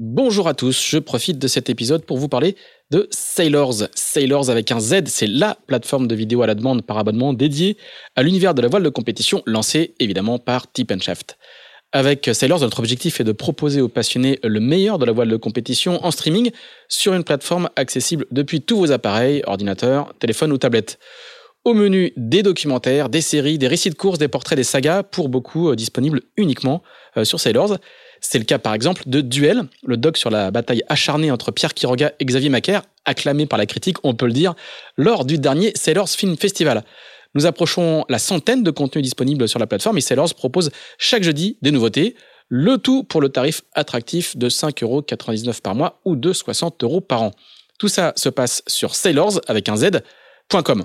Bonjour à tous, je profite de cet épisode pour vous parler de Sailors. Sailors avec un Z, c'est la plateforme de vidéo à la demande par abonnement dédiée à l'univers de la voile de compétition lancée évidemment par Tip Shaft. Avec Sailors, notre objectif est de proposer aux passionnés le meilleur de la voile de compétition en streaming sur une plateforme accessible depuis tous vos appareils, ordinateurs, téléphones ou tablettes. Au menu, des documentaires, des séries, des récits de courses, des portraits, des sagas, pour beaucoup euh, disponibles uniquement euh, sur Sailors. C'est le cas par exemple de Duel, le doc sur la bataille acharnée entre Pierre Quiroga et Xavier Macaire, acclamé par la critique, on peut le dire, lors du dernier Sailors Film Festival. Nous approchons la centaine de contenus disponibles sur la plateforme et Sailors propose chaque jeudi des nouveautés, le tout pour le tarif attractif de 5,99€ par mois ou de 60 euros par an. Tout ça se passe sur sailors avec un z.com.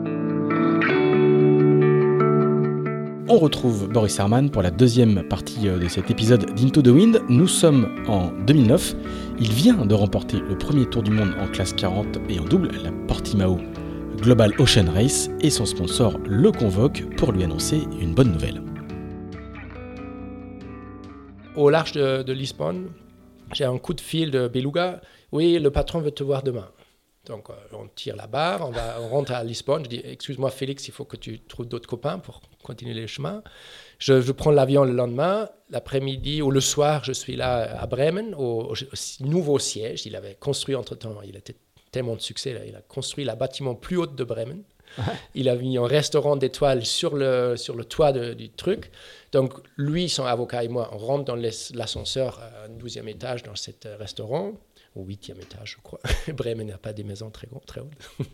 On retrouve Boris Herman pour la deuxième partie euh, de cet épisode d'Into the Wind. Nous sommes en 2009. Il vient de remporter le premier tour du monde en classe 40 et en double, la Portimao Global Ocean Race, et son sponsor le convoque pour lui annoncer une bonne nouvelle. Au large de, Lisbonne, j'ai un coup de fil de Beluga. Oui, le patron veut te voir demain. Donc, euh, on tire la barre, on, on rentre à Lisbonne. Je dis Excuse-moi, Félix, il faut que tu trouves d'autres copains pour continuer les chemins. Je, prends l'avion le lendemain. L'après-midi ou le soir, je suis là à Bremen, au, nouveau siège. Il avait construit entre-temps, il était tellement de succès, là, il a construit le bâtiment plus haut de Bremen. Il a mis un restaurant d'étoiles sur le, sur le toit du truc. Donc, lui, son avocat et moi, on rentre dans l'ascenseur, un 12e étage, dans ce restaurant au huitième étage, je crois. Bremen n'a pas des maisons très, très hautes.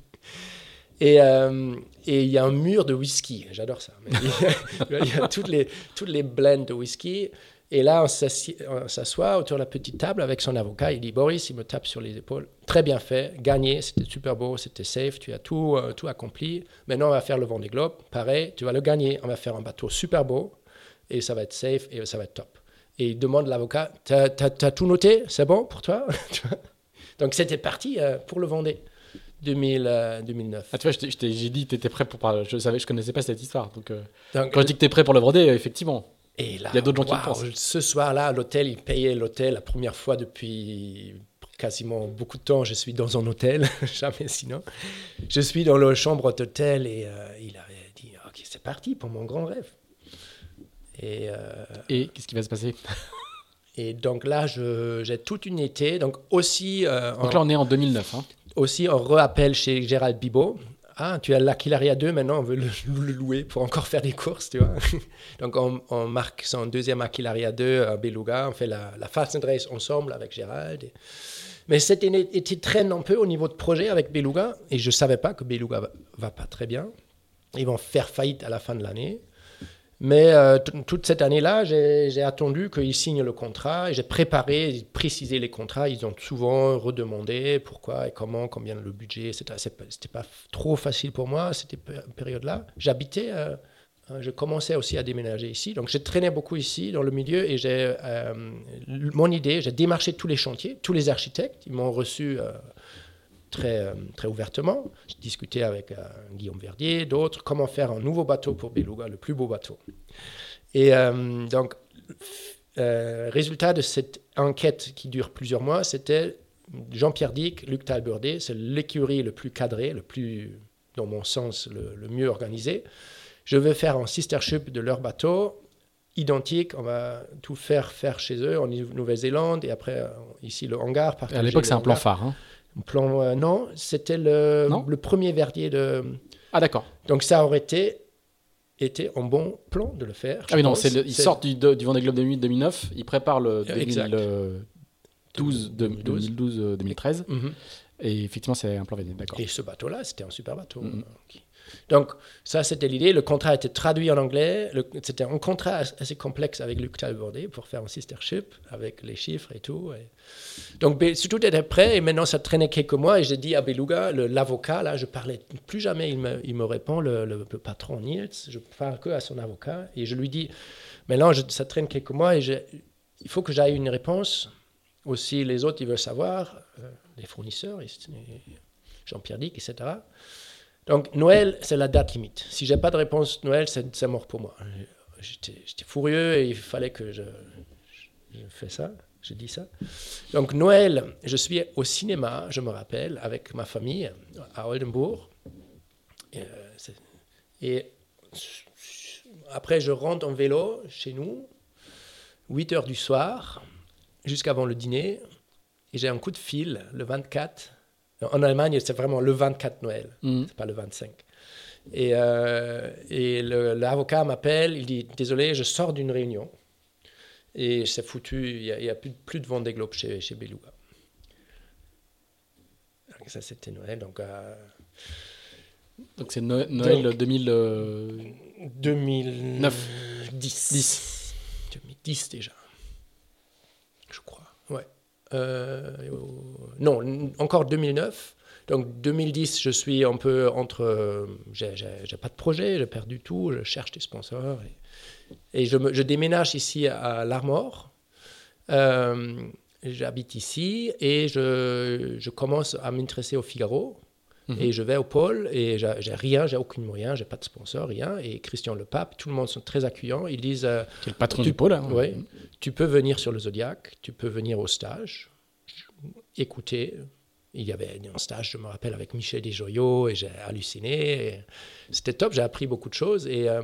Euh, et il y a un mur de whisky, j'adore ça. Il y, a, toutes, les, toutes les blends de whisky. Et là, on s'assoit autour de la petite table avec son avocat. Il dit Boris, il me tape sur les épaules. Très bien fait, gagné, c'était super beau, c'était safe, tu as tout, euh, tout accompli. Maintenant, on va faire le Vendée Globe. Pareil, tu vas le gagner. On va faire un bateau super beau et ça va être safe et ça va être top et il demande l'avocat T'as as, tout noté? C'est bon pour toi? Donc c'était parti euh, pour le Vendée. 2000, 2009. Ah, tu vois, j'ai dit que tu étais prêt pour parler. Je savais, je connaissais pas cette histoire. Donc, euh, quand je dis que tu es prêt pour le Vendée, effectivement. Et là, il y a d'autres gens qui pensent. Ce soir-là, l'hôtel, il payait l'hôtel la première fois depuis quasiment beaucoup de temps. Je suis dans un hôtel, jamais sinon. Je suis dans la chambre d'hôtel et euh, il avait dit Ok, c'est parti pour mon grand rêve. Et, euh, et qu'est-ce qui va se passer? Et donc là, j'ai toute une été. Donc aussi. Euh, donc là, on est en 2009. Hein. Aussi, on rappelle chez Gérald Bibot. Ah, tu as l'Aquilaria 2, maintenant on veut le, louer pour encore faire des courses, tu vois. Donc on, marque son deuxième Aquilaria 2 à Beluga, on fait la, la Fast and Race ensemble avec Gérald. Mais cette été traîne un peu au niveau de projet avec Beluga, et je ne savais pas que Beluga va, va pas très bien. Ils vont faire faillite à la fin de l'année. Mais euh, toute cette année-là, j'ai attendu qu'ils signent le contrat. J'ai préparé, précisé les contrats. Ils ont souvent redemandé pourquoi et comment, combien le budget. C'était pas trop facile pour moi, cette période-là. J'habitais, euh, euh, je commençais aussi à déménager ici. Donc j'ai traîné beaucoup ici, dans le milieu. Et j'ai mon idée, j'ai démarché tous les chantiers, tous les architectes. Ils m'ont reçu très, euh, très ouvertement. J'ai discuté avec euh, Guillaume Verdier, d'autres, comment faire un nouveau bateau pour Beluga, le plus beau bateau. Et euh, donc, résultat de cette enquête qui dure plusieurs mois, c'était Jean-Pierre Dick, Luc Talburdet, c'est l'écurie le plus cadré, le plus, dans mon sens, le, mieux organisé. Je veux faire un sister ship de leur bateau, identique. On va tout faire faire chez eux en Nouvelle-Zélande et après ici le hangar. À l'époque, c'est un plan phare. Hein. Plan, euh, non, c'était le, le, premier verdier de. Ah, d'accord. Donc, ça aurait été, été un bon plan de le faire. Ah, oui, non, c'est il sort du, du Vendée Globe 2009, il prépare le 2012, 2012 2013. Et effectivement, c'est un plan verdier, d'accord. Et ce bateau-là, c'était un super bateau. Mm-hmm. Donc, ça, c'était l'idée. Le contrat a été traduit en anglais. C'était un contrat assez complexe avec Luc Talbordé pour faire un sistership avec les chiffres et tout. Donc, tout était prêt et maintenant, ça traînait quelques mois. Et j'ai dit à Beluga, l'avocat, là, je parlais plus jamais. Il me, répond, le, patron Niels, je parle que à son avocat. Et je lui dis, maintenant, ça traîne quelques mois et il faut que j'aille une réponse. Aussi, les autres, ils veulent savoir, euh, les fournisseurs, Jean-Pierre Dick, etc. Donc Noël, c'est la date limite. Si j'ai pas de réponse Noël, c'est mort pour moi. J'étais furieux et il fallait que je, je, fais ça. Je dis ça. Donc Noël, je suis au cinéma, je me rappelle, avec ma famille à Oldenburg. Et, euh, et après, je rentre en vélo chez nous, 8 heures du soir, jusqu'avant le dîner. Et j'ai un coup de fil le 24 en Allemagne, c'est vraiment le 24 Noël, mm. c'est pas le 25. Et, euh, et l'avocat m'appelle, il dit Désolé, je sors d'une réunion. Et c'est foutu, il n'y a, plus, plus, de Vendée Globe chez, chez Beluga. ça, c'était Noël. Donc, euh, donc c'est Noël, 2000, 2009. 10. 2010 déjà. Je crois. Ouais. Euh, non, encore 2009. Donc 2010, je suis un peu entre. Euh, j'ai pas de projet, j'ai perdu tout, je cherche des sponsors. Et, je, je, déménage ici à l'Armor. Euh, J'habite ici et je, je commence à m'intéresser au Figaro. Mhm. Et je vais au pôle et j'ai rien, j'ai aucun moyen, j'ai pas de sponsor, rien. Et Christian Le Pape, tout le monde sont très accueillants. Ils disent. Euh, le patron du pôle. Hein. tu peux venir sur le Zodiac, tu peux venir au stage, écouter. Il y avait un stage, je me rappelle, avec Michel Desjoyaux et j'ai halluciné. C'était top, j'ai appris beaucoup de choses. Et euh,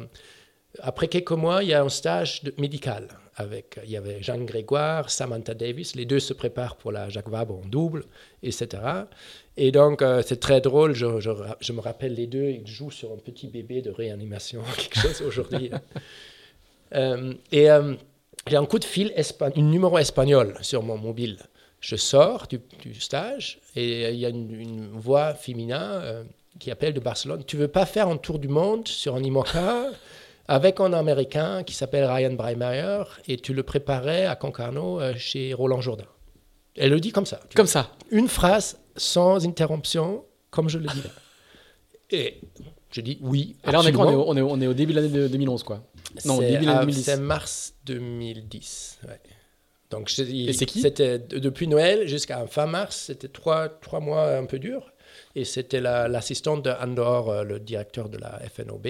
après quelques mois, il y a un stage médical avec, il y avait Jeanne Grégoire, Samantha Davis, les deux se préparent pour la Jacques Vabre en double, etc. Et donc, euh, c'est très drôle, je, je, me rappelle les deux, ils jouent sur un petit bébé de réanimation, quelque chose aujourd'hui. euh, et euh, j'ai un coup de fil, un numéro espagnol sur mon mobile. Je sors du, stage et il y a une, voix féminin qui appelle de Barcelone. Tu veux pas faire un tour du monde sur un IMOCA? Avec un Américain qui s'appelle Ryan Breimeyer et tu le préparais à Concarneau euh, chez Roland Jourdain. Elle le dit comme ça. Comme ça. Une phrase sans interruption, comme je le dis là. Et je dis oui. Et là, on est, on, est, on, est, au début de l'année 2011, quoi. Non, début de l'année 2010. C'est mars 2010. Ouais. Donc, et c'est qui C'était depuis Noël jusqu'à fin mars. C'était trois, trois mois un peu durs. Et c'était l'assistante de Andor, euh, le directeur de la FNOB,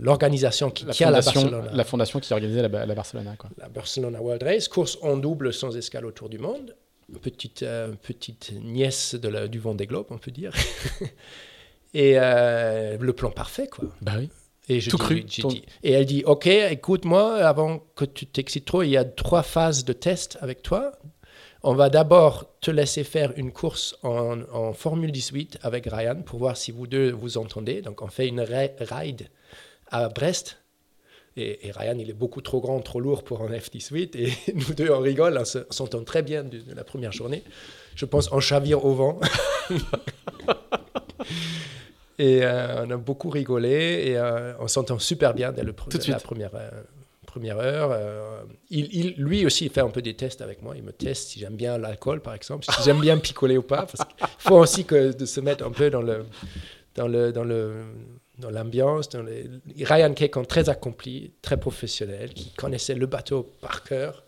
l'organisation qui tient la Barcelone. La fondation qui organisait la, la Barcelona. Quoi. La Barcelona World Race, course en double sans escale autour du monde. Petite, euh, petite nièce de la, du Vendée Globe, on peut dire. et euh, le plan parfait, quoi. Bah oui. Et je Tout cru. et elle dit, OK, écoute-moi, avant que tu t'excites trop, il y a trois phases de test avec toi. On va d'abord te laisser faire une course en, Formule 18 avec Ryan pour voir si vous deux vous entendez. Donc on fait une ride à Brest. Et, Ryan, il est beaucoup trop grand, trop lourd pour un F18. Et nous deux, on rigole, on s'entend très bien de, la première journée. Je pense en chavire au vent. et euh, on a beaucoup rigolé et euh, on s'entend super bien dès le, la première, euh, première heure. Euh, lui aussi, il fait un peu des tests avec moi. Il me teste si j'aime bien l'alcool, par exemple, si j'aime bien picoler ou pas. Parce qu'il faut aussi de se mettre un peu dans le dans le dans le dans l'ambiance. Ryan Kekan, très accompli, très professionnel, qui connaissait le bateau par cœur.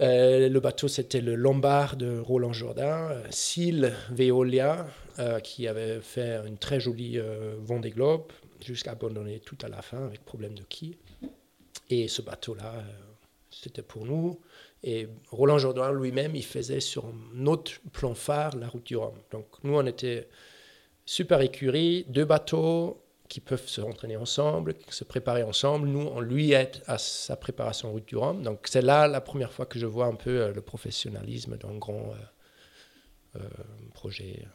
Euh, le bateau, c'était le Lombard de Roland Jourdain, Sil Veolia, euh, qui avait fait une très jolie Vendée Globe, jusqu'à abandonner tout à la fin avec problème de quille. Et ce bateau-là, euh, c'était pour nous. Et Roland Jourdain lui-même, il faisait sur notre plan phare la route du Rhum. Donc nous, on était super écurie, deux bateaux qui peuvent se entraîner ensemble, se préparer ensemble. Nous, on lui aide à sa préparation route du Rhum. Donc c'est là la première fois que je vois un peu euh, le professionnalisme d'un grand euh, projet.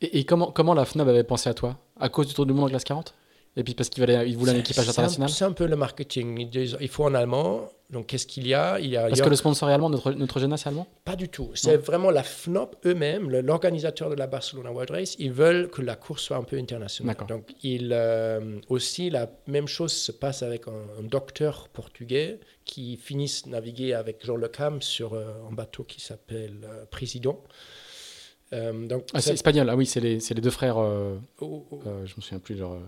Et, comment, la FNAB avait pensé à toi? À cause du Tour du Monde en classe 40 Et puis parce qu'il voulait, il voulait un équipage international C'est un peu le marketing. Ils disent, Il faut en allemand. Donc, qu'est-ce qu'il y a? Il y a Parce que le sponsor est allemand, notre, notre Gena, c'est allemand Pas du tout. C'est vraiment la FNOP eux-mêmes, l'organisateur de la Barcelona World Race, ils veulent que la course soit un peu internationale. D'accord. Donc, il, euh, aussi, la même chose se passe avec un, un docteur portugais qui finissent naviguer avec Jean Le Cam sur euh, un bateau qui s'appelle euh, Président. Euh, donc, ah, C'est espagnol, ah oui, c'est les, les deux frères. oh, oh, je me souviens plus. Genre,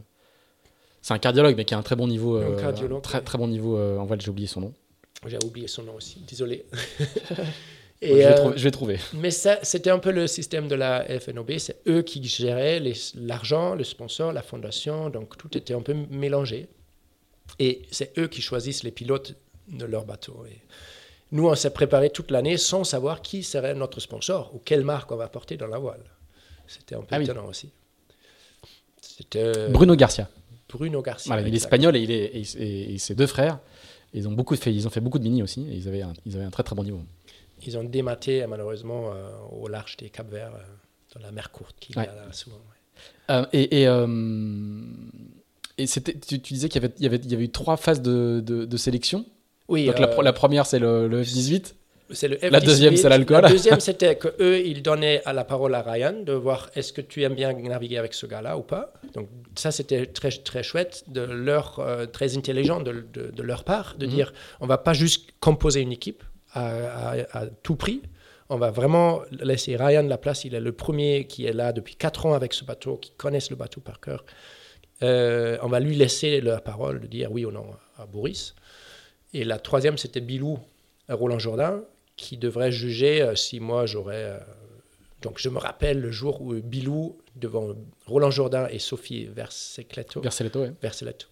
c'est un cardiologue, mais qui a un très bon niveau. Un euh, cardiologue, très, très bon niveau euh, en voile, j'ai oublié son nom. J'ai oublié son nom aussi, désolé. je, vais euh, trouver, je vais trouver. Mais c'était un peu le système de la FNOB. C'est eux qui géraient l'argent, le sponsor, la fondation. Donc tout était un peu mélangé. Et c'est eux qui choisissent les pilotes de leur bateau. Et nous, on s'est préparé toute l'année sans savoir qui serait notre sponsor ou quelle marque on va porter dans la voile. C'était un peu Ah oui. étonnant aussi. C'était Bruno Garcia. Bruno Garcia. Voilà, il est espagnol et, il est, et, et- et ses deux frères. Ils ont, beaucoup fait, ils ont fait beaucoup de mini aussi. Et ils, avaient un, ils avaient un très très bon niveau. Ils ont dématé malheureusement euh, au large des Cap Verts, euh, dans la mer courte qu'il Ouais. y a là souvent. ouais. Euh, et euh, tu, tu disais qu'il y avait, il y, avait, il y avait eu trois phases de, de, de sélection. Oui, Donc la, euh, première, c'est le, le F18. C'est le La F18. deuxième, c'est l'alcool. La deuxième, c'était que eux, ils donnaient à la parole à Ryan de voir est-ce que tu aimes bien naviguer avec ce gars-là ou pas. Donc ça, c'était très très chouette de leur euh, très intelligent de, de- de leur part de Mhm. dire on va pas juste composer une équipe à, à- à tout prix. On va vraiment laisser Ryan la place. Il est le premier qui est là depuis quatre ans avec ce bateau, qui connaissent le bateau par cœur. Euh, on va lui laisser la parole de dire oui ou non à Boris. Et la troisième, c'était Bilou, Roland Jourdain, qui devrait juger euh, si moi j'aurais. euh, donc je me rappelle le jour où Bilou, devant Roland Jourdain et Sophie ouais. Verseletto,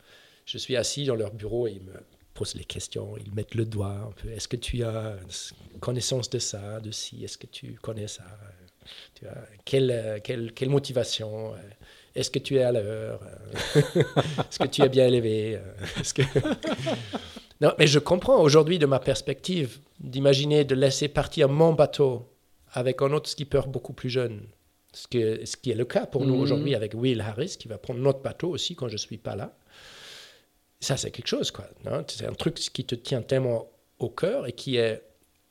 je suis assis dans leur bureau et ils me posent les questions, ils mettent le doigt un peu. Est-ce que tu as connaissance de ça, de ci Est-ce que tu connais ça tu vois, quelle, euh, quelle, quelle motivation Est-ce que tu es à l'heure? Euh, Est-ce que tu es bien élevé Euh, que... Non, mais je comprends aujourd'hui de ma perspective d'imaginer de laisser partir mon bateau avec un autre skipper beaucoup plus jeune. Ce, que, ce qui est le cas pour nous Mhm. aujourd'hui avec Will Harris, qui va prendre notre bateau aussi quand je ne suis pas là. Ça, c'est quelque chose, quoi. C'est un truc qui te tient tellement au cœur et qui est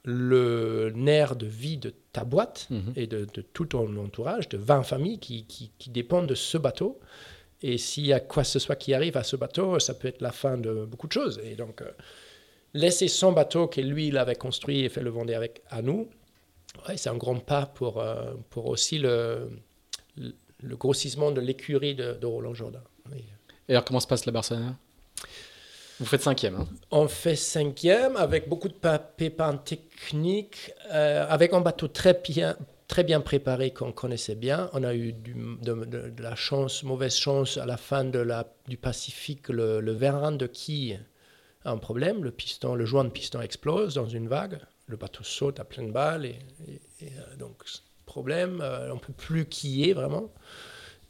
le nerf de vie de ta boîte Mhm. et de, de tout ton entourage, de 20 familles qui, qui, qui dépendent de ce bateau. Et s'il y a quoi que ce soit qui arrive à ce bateau, ça peut être la fin de beaucoup de choses. Et donc, euh, laisser son bateau que lui, il avait construit et fait le vendre avec à nous, ouais, c'est un grand pas pour, euh, pour aussi le, le, le grossissement de l'écurie de, de Roland Jourdain. Oui. Et alors, comment se passe la Barcelone? Vous faites cinquième. Hein On fait cinquième avec beaucoup de pépins techniques, euh, avec un bateau très bien, très bien préparé qu'on connaissait bien. On a eu de, la chance, mauvaise chance à la fin de la, du Pacifique. Le, le vérin de quille a un problème. Le piston, le joint de piston explose dans une vague. Le bateau saute à pleine balle et, et- et, euh, donc problème. euh, on peut plus quiller vraiment.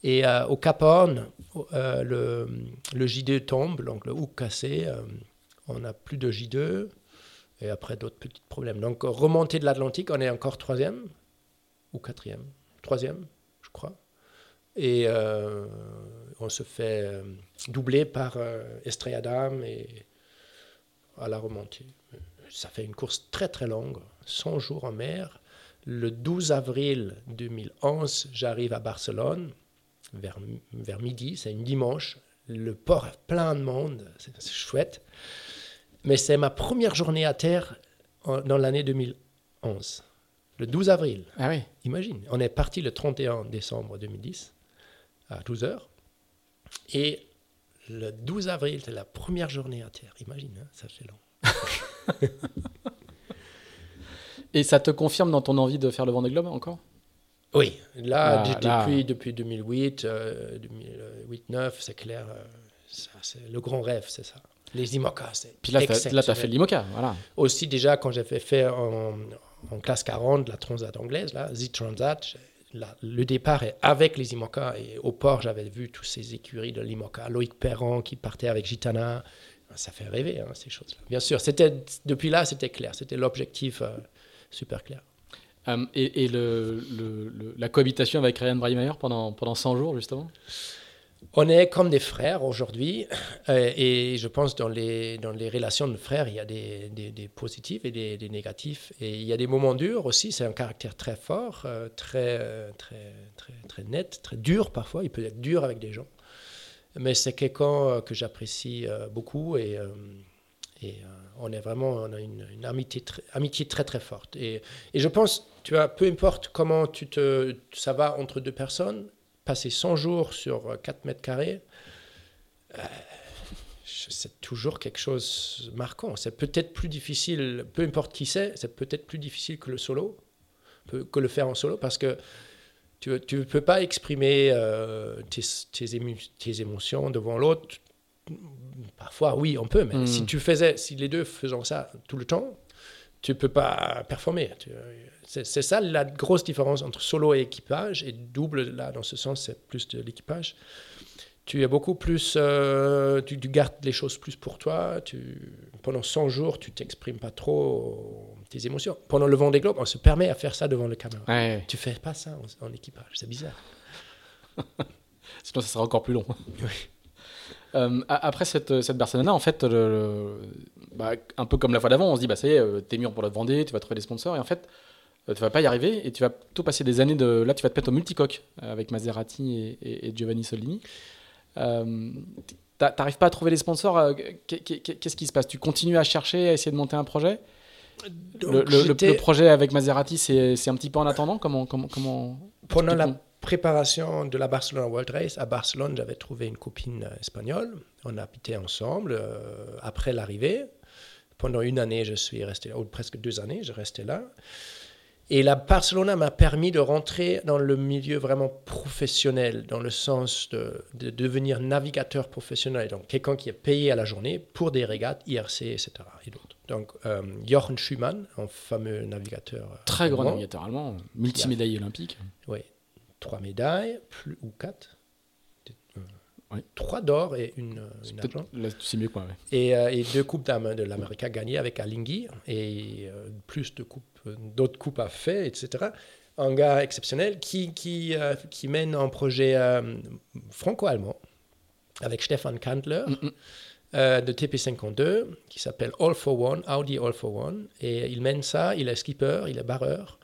Et euh, au Cap Horn, euh, le, le J2 tombe, donc le hook cassé. euh, on n'a plus de J2 et après d'autres petits problèmes. Donc remontée de l'Atlantique, on est encore troisième ou quatrième, troisième, je crois. Et on se fait doubler par Estrella Damm et à la remontée. Ça fait une course très très longue, 100 jours en mer. Le 12 avril 2011, j'arrive à Barcelone vers, vers midi, c'est un dimanche. Le port est plein de monde, c'est c'est chouette. Mais c'est ma première journée à terre en- dans l'année 2011, le 12 avril. Ah oui. Imagine, on est parti le 31 décembre 2010 à 12h. Et le 12 avril, c'est la première journée à terre. Imagine, hein, ça fait long. Et ça te confirme dans ton envie de faire le Vendée Globe encore? Oui, là, Là, d- là. depuis, depuis 2008, 2008-9, c'est clair, euh, ça, c'est le grand rêve, c'est ça. Les IMOCA, c'est Puis là, tu as fait l'IMOCA. Voilà. Aussi, déjà, quand j'avais fait en, en classe 40 la Transat anglaise, là, Z-Transat, j'ai- là, le départ est avec les IMOCA. Et au port, j'avais vu tous ces écuries de l'IMOCA. Loïc Perron qui partait avec Gitana. Ça fait rêver, hein, ces choses-là. Bien sûr, c'était, depuis là, c'était clair. C'était l'objectif euh, super clair. Euh, et la cohabitation avec Ryan Breimeyer pendant, pendant 100 jours, justement? On est comme des frères aujourd'hui, euh, et je pense dans les, dans les relations de frères, il y a des, des, positifs et des, des, négatifs. Et il y a des moments durs aussi, c'est un caractère très fort, euh, très, très, très, très net, très dur parfois, il peut être dur avec des gens. Mais c'est quelqu'un que j'apprécie beaucoup et, et on est vraiment, on a une, amitié, très, amitié très très forte. Et, et, je pense, tu vois, peu importe comment tu te, ça va entre deux personnes, passer 100 jours sur 4 mètres carrés, euh, c'est toujours quelque chose de marquant. C'est peut-être plus difficile, peu importe qui c'est, c'est peut-être plus difficile que le solo, que le faire en solo, parce que tu ne peux pas exprimer euh, tes, tes, émotions devant l'autre. Parfois, oui, on peut, mais hmm. si tu faisais, si les deux faisaient ça tout le temps, tu peux pas performer. C'est ça la grosse différence entre solo et équipage. Et double, là, dans ce sens, c'est plus de l'équipage. Tu es beaucoup plus. Euh, tu, gardes les choses plus pour toi. Tu, pendant 100 jours, tu t'exprimes pas trop tes émotions. Pendant le vent des globes, on se permet à faire ça devant le caméra. Ouais. Tu fais pas ça en, équipage. C'est bizarre. Sinon, ça sera encore plus long. Oui. Euh, après cette, cette Barcelona, en fait, bah, un peu comme la fois d'avant, on se dit, bah, ça y est, euh, t'es mûr pour la Vendée, tu vas trouver des sponsors, et en fait, tu vas pas y arriver, et tu vas plutôt passer des années de. Là, tu vas te mettre au multicoque avec Maserati et, Giovanni Solini. Euh, T'arrives pas à trouver les sponsors Qu'est-ce qui se passe? Tu continues à chercher, à essayer de monter un projet? Le, projet avec Maserati, c'est un petit peu en attendant? Comment, comment, comment Pendant la préparation de la Barcelona World Race, à Barcelone, j'avais trouvé une copine espagnole. On a habité ensemble après l'arrivée. Pendant une année, je suis resté là, ou presque deux années, je restais là. Et la Barcelona m'a permis de rentrer dans le milieu vraiment professionnel, dans le sens de, devenir navigateur professionnel, donc quelqu'un qui est payé à la journée pour des régates, IRC, etc. Et d'autres. Donc, euh, Jochen Schumann, un fameux navigateur. Très grand navigateur allemand, multimédaille olympique. Oui, trois médailles, plus, ou quatre trois d'or et une, une argent. C'est mieux quoi. Et, euh, et, deux coupes de l'Amérique gagnées avec Alinghi et euh, plus de coupes, euh, d'autres coupes à faire, etc. Un gars exceptionnel qui, qui, qui mène un projet franco-allemand avec Stefan Kantler. Mm, mm. de TP52 qui s'appelle All for One, Audi All for One. Et il mène ça, il est skipper, il est barreur,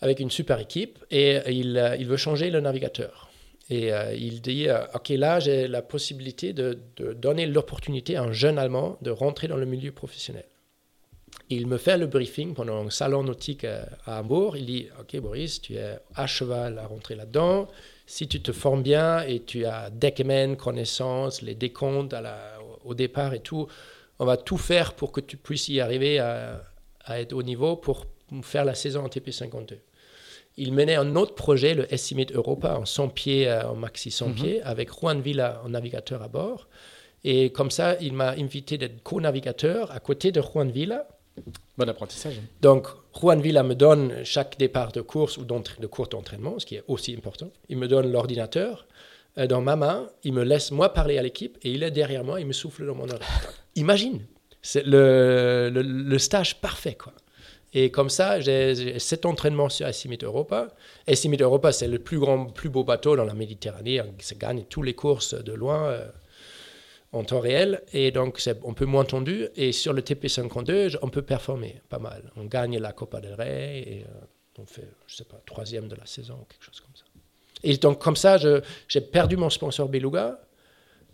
avec une super équipe, et il, il veut changer le navigateur. Et euh, il dit, euh, OK, là, j'ai la possibilité de, donner l'opportunité à un jeune Allemand de rentrer dans le milieu professionnel. Il me fait le briefing pendant un salon nautique euh, à, Hambourg. Il dit, OK, Boris, tu es à cheval à rentrer là-dedans. Si tu te formes bien et tu as Deckman, connaissances, les décomptes au départ et tout, on va tout faire pour que tu puisses y arriver à être au niveau pour faire la saison en TP52 il menait un autre projet, le Estimate Europa, en 100 pieds, en maxi 100 mhm. pieds, avec Juan Villa en navigateur à bord. Et comme ça, il m'a invité d'être co-navigateur à côté de Juan Villa. Bon apprentissage. Donc, Juan Villa me donne chaque départ de course ou de cours d'entraînement, ce qui est aussi important. Il me donne l'ordinateur euh, dans ma main, il me laisse moi parler à l'équipe et il est derrière moi, il me souffle dans mon oreille. Imagine, c'est le, le, le, stage parfait, quoi. Et comme ça, j'ai cet entraînement sur Estimate Europa. Estimate Europa, c'est le plus grand, plus beau bateau dans la Méditerranée. Ça gagne toutes les courses de loin euh, en temps réel. Et donc, c'est un peu moins tendu. Et sur le TP52, on peut performer pas mal. On gagne la Copa del Rey et euh, on fait, je sais pas, troisième de la saison, quelque chose comme ça. Et donc, comme ça, j'ai perdu mon sponsor Beluga.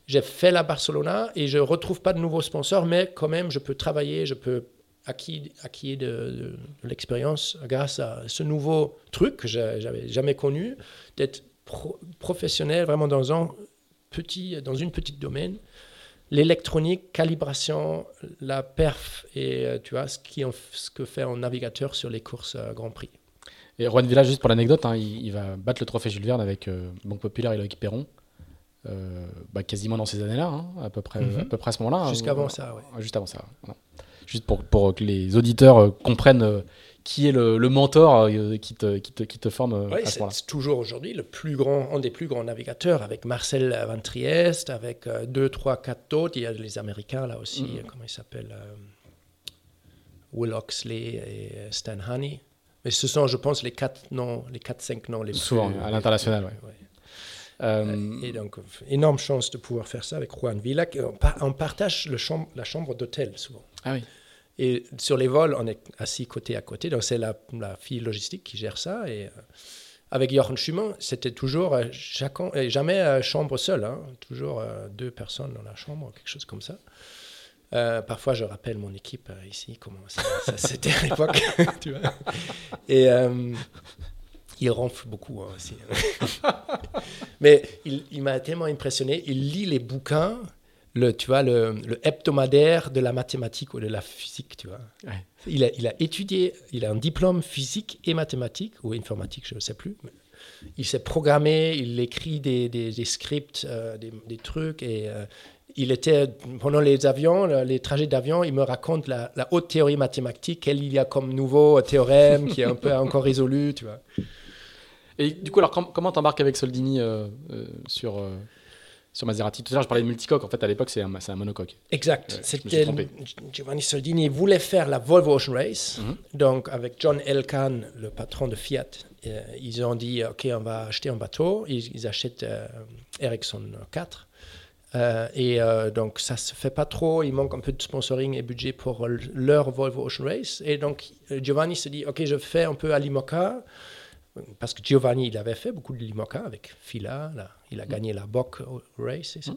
J'ai fait la Barcelona et je retrouve pas de nouveaux sponsors, mais quand même, je peux travailler, je peux acquis, acquis de, de, l'expérience grâce à ce nouveau truc que j'avais jamais connu, d'être professionnel vraiment dans un petit, dans une petite domaine. L'électronique, calibration, la perf et euh, tu vois ce, qui, ce que fait un navigateur sur les courses Grand Prix. Et Juan Villa, juste pour l'anecdote, hein, il, va battre le trophée Jules Verne avec euh, Banque Populaire et Loïc Perron. Euh, bah, quasiment dans ces années-là, hein, à, peu près, à peu près à ce moment-là. Hein, Jusqu'avant ça, oui. Juste avant ça. Juste pour, pour, que les auditeurs euh, comprennent euh, qui est le, mentor euh, qui, te, qui, te, qui te forme à ce C'est toujours aujourd'hui le plus grand, un des plus grands navigateurs, avec Marcel Van Trieste, avec deux, trois, quatre autres. Il y a les Américains là aussi, mm. comment ils s'appellent Will Oxley et Stan Honey. Mais ce sont, je pense, les quatre noms, les quatre, cinq noms les Souvent, à l'international, oui. Euh, Et donc, énorme chance de pouvoir faire ça avec Juan Villa. On, pa- on partage le chambre, la chambre d'hôtel souvent. Ah oui. Et sur les vols, on est assis côté à côté. Donc, c'est la, la fille logistique qui gère ça. Et euh, avec Jochen Schumann, c'était toujours euh, chacun, et jamais chambre seule. hein. Toujours deux personnes dans la chambre, quelque chose comme ça. Euh, parfois, je rappelle mon équipe euh, ici, comment ça, ça c'était à l'époque. Et euh, il ronfle beaucoup hein, aussi. Mais il, il m'a tellement impressionné. Il lit les bouquins, le, tu vois, le, le hebdomadaire de la mathématique ou de la physique, tu vois. Ouais. Il a, il a étudié, il a un diplôme physique et mathématique, ou informatique, je ne sais plus. Il s'est programmé, il écrit des, des, des scripts, euh, des, des trucs, et euh, il était, pendant les avions, le- les trajets d'avion, il me raconte la, la haute théorie mathématique, quel il y a comme nouveau théorème qui est un peu encore résolu, tu vois. Et du coup, alors, com- comment t'embarques avec Soldini euh, euh, sur, euh, sur Maserati? Tout à l'heure, je parlais de multicoque. En fait, à l'époque, c'est un, un monocoque. Exact. C'était. Giovanni Soldini voulait faire la Volvo Ocean Race. Mhm. Donc, avec John Elkann, le patron de Fiat, ils ont dit OK, on va acheter un bateau. Ils, ils achètent Ericsson 4. Euh, et euh, donc, ça se fait pas trop. Il manque un peu de sponsoring et budget pour leur Volvo Ocean Race. Et donc, Giovanni se dit OK, je fais un peu à Limoca. Parce que Giovanni, il avait fait beaucoup de Limoca avec Fila. Là, il a gagné la Bock Race, etc.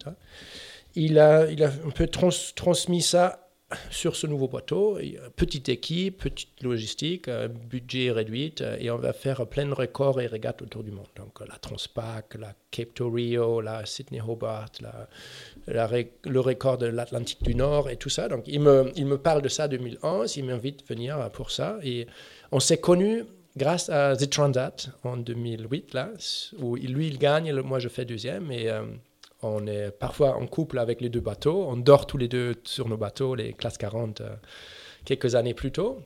Il, a, il a un peu trans- transmis ça sur ce nouveau bateau. Euh, Petite équipe, petite logistique, budget réduit, euh, et on va faire plein de records et régates autour du monde. Donc la Transpac, la Cape to Rio, la Sydney Hobart, la, la ré- le record de l'Atlantique du Nord et tout ça. Donc il me, il me parle de ça en 2011, il m'invite à venir pour ça. Et on s'est connus grâce à The Transat en 2008, là, où lui il gagne, moi je fais deuxième. Et euh, on est parfois en couple avec les deux bateaux. On dort tous les deux sur nos bateaux, les classes 40, euh, quelques années plus tôt.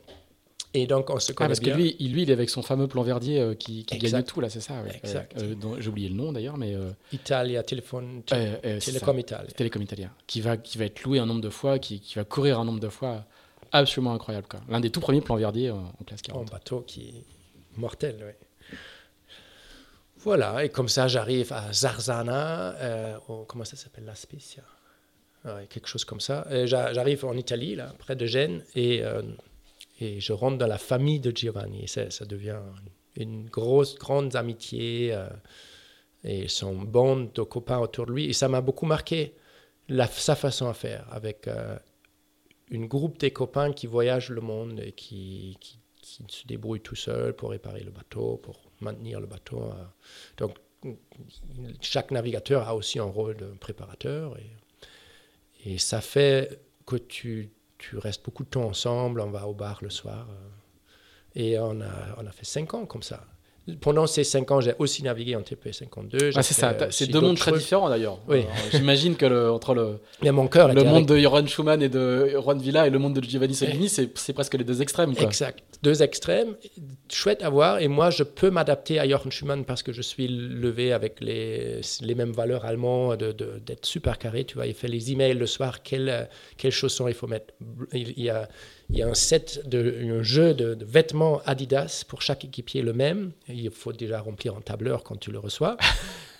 Et donc, on se Ah, connaît parce que lui, il, lui, il est avec son fameux plan Verdier euh, qui, gagne tout, là, c'est ça ouais. Exact. Euh, J'ai oublié le nom d'ailleurs, mais. euh, Italia, téléphone, Télécom. Italia. Télécom Italien. Qui va, qui va être loué un nombre de fois, qui, qui va courir un nombre de fois absolument incroyable. L'un des tout premiers plans Verdier en, en classe Un 40. bateau qui mortel, oui. Voilà, et comme ça, j'arrive à Zarzana, euh, comment ça s'appelle, La quelque chose comme ça. J'arrive en Italie, là, près de Gênes, et, euh, et je rentre dans la famille de Giovanni. Ça, devient une grosse, grande amitié, euh, et son bande de copains autour de lui. Et ça m'a beaucoup marqué, sa façon à faire, avec une groupe des copains qui voyagent le monde et qui, qui se débrouillent tout seuls pour réparer le bateau, pour maintenir le bateau. euh. Donc, chaque navigateur a aussi un rôle de préparateur et, et ça fait que tu, tu restes beaucoup de temps ensemble, on va au bar le soir. euh. et on a, on a fait cinq ans comme ça. Pendant ces cinq ans, j'ai aussi navigué en TP52. Ah, c'est ça, t'as- c'est deux mondes très différents d'ailleurs. Oui. J'imagine que le- entre le, Mais mon cœur le monde avec- de Joran Schumann et de Juan Villa et le monde de Giovanni Soldini, c'est c'est presque les deux extrêmes. Quoi. Exact. Deux extrêmes, chouette à voir. Et moi, je peux m'adapter à Jochen Schumann parce que je suis levé avec les, les mêmes valeurs allemandes, d'être de, d'être super carré. Tu vois, il fait les emails le soir, quelles quelles chaussons il faut mettre. Il, il y a, il y a un set, de, un jeu de, de vêtements Adidas pour chaque équipier le même. Il faut déjà remplir un tableur quand tu le reçois.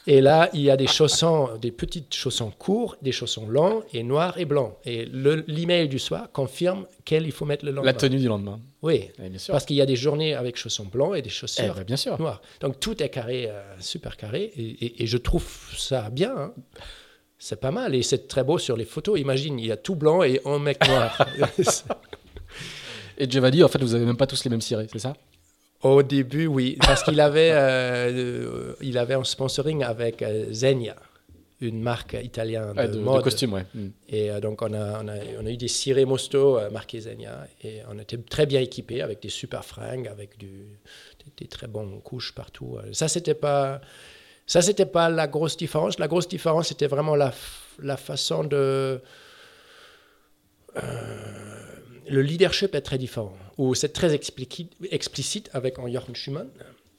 Et là, il y a des chaussons, des petites chaussons courts, des chaussons longs et noirs et blancs. Et le- l'email du soir confirme quel il faut mettre le lendemain. La tenue du lendemain. Oui, Eh, bien sûr. parce qu'il y a des journées avec chaussons blancs et des Eh, chaussures bah, bien sûr. noires. Donc tout est carré, euh, super carré. Et, et- et je trouve ça bien. hein. C'est pas mal. Et c'est très beau sur les photos. Imagine, il y a tout blanc et un mec noir. Et Giovanni, en fait, vous avez même pas tous les mêmes cirés, c'est ça? Au début, oui. Parce qu'il avait, euh, euh, il avait un sponsoring avec euh, Zegna, une marque italienne Ah, de, de, de mode. costume, ouais. Mm. Et euh, donc, on a, on, a, on a eu des cirés Mosto euh, marqués Zegna. Et on était très bien équipés avec des super fringues, avec du, des, des très bons couches partout. Ça, c'était pas. Ça, c'était pas la grosse différence. La grosse différence, c'était vraiment la, la façon de. euh, le leadership est très différent, ou c'est très explicite, avec Jochen Schumann.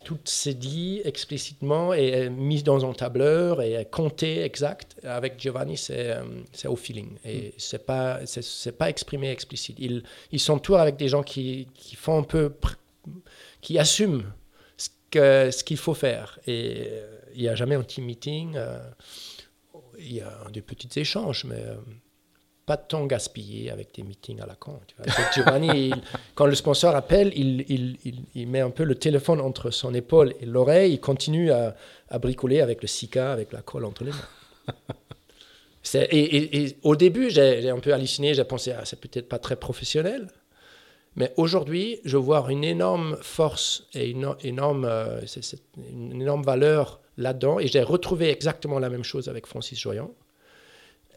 Tout s'est dit explicitement et est mis dans un tableur et est compté exact. Avec Giovanni, c'est euh, au feeling et c'est pas c'est- pas exprimé explicite. Il, il s'entoure avec des gens qui, qui font un peu qui assument ce ce qu'il faut faire. Et euh, il n'y a jamais un team meeting. euh, il y a des petits échanges, mais pas de temps gaspillé avec des meetings à la con. tu vois. C'est Giovanni, il- quand le sponsor appelle, il, il- il- il met un peu le téléphone entre son épaule et l'oreille. Il continue à, à bricoler avec le Sika, avec la colle entre les mains. Et, et- et au début, j'ai un peu halluciné. J'ai pensé, ah, c'est peut-être pas très professionnel. Mais aujourd'hui, je vois une énorme force et une énorme, euh, une énorme valeur là-dedans. Et j'ai retrouvé exactement la même chose avec Francis Joyon.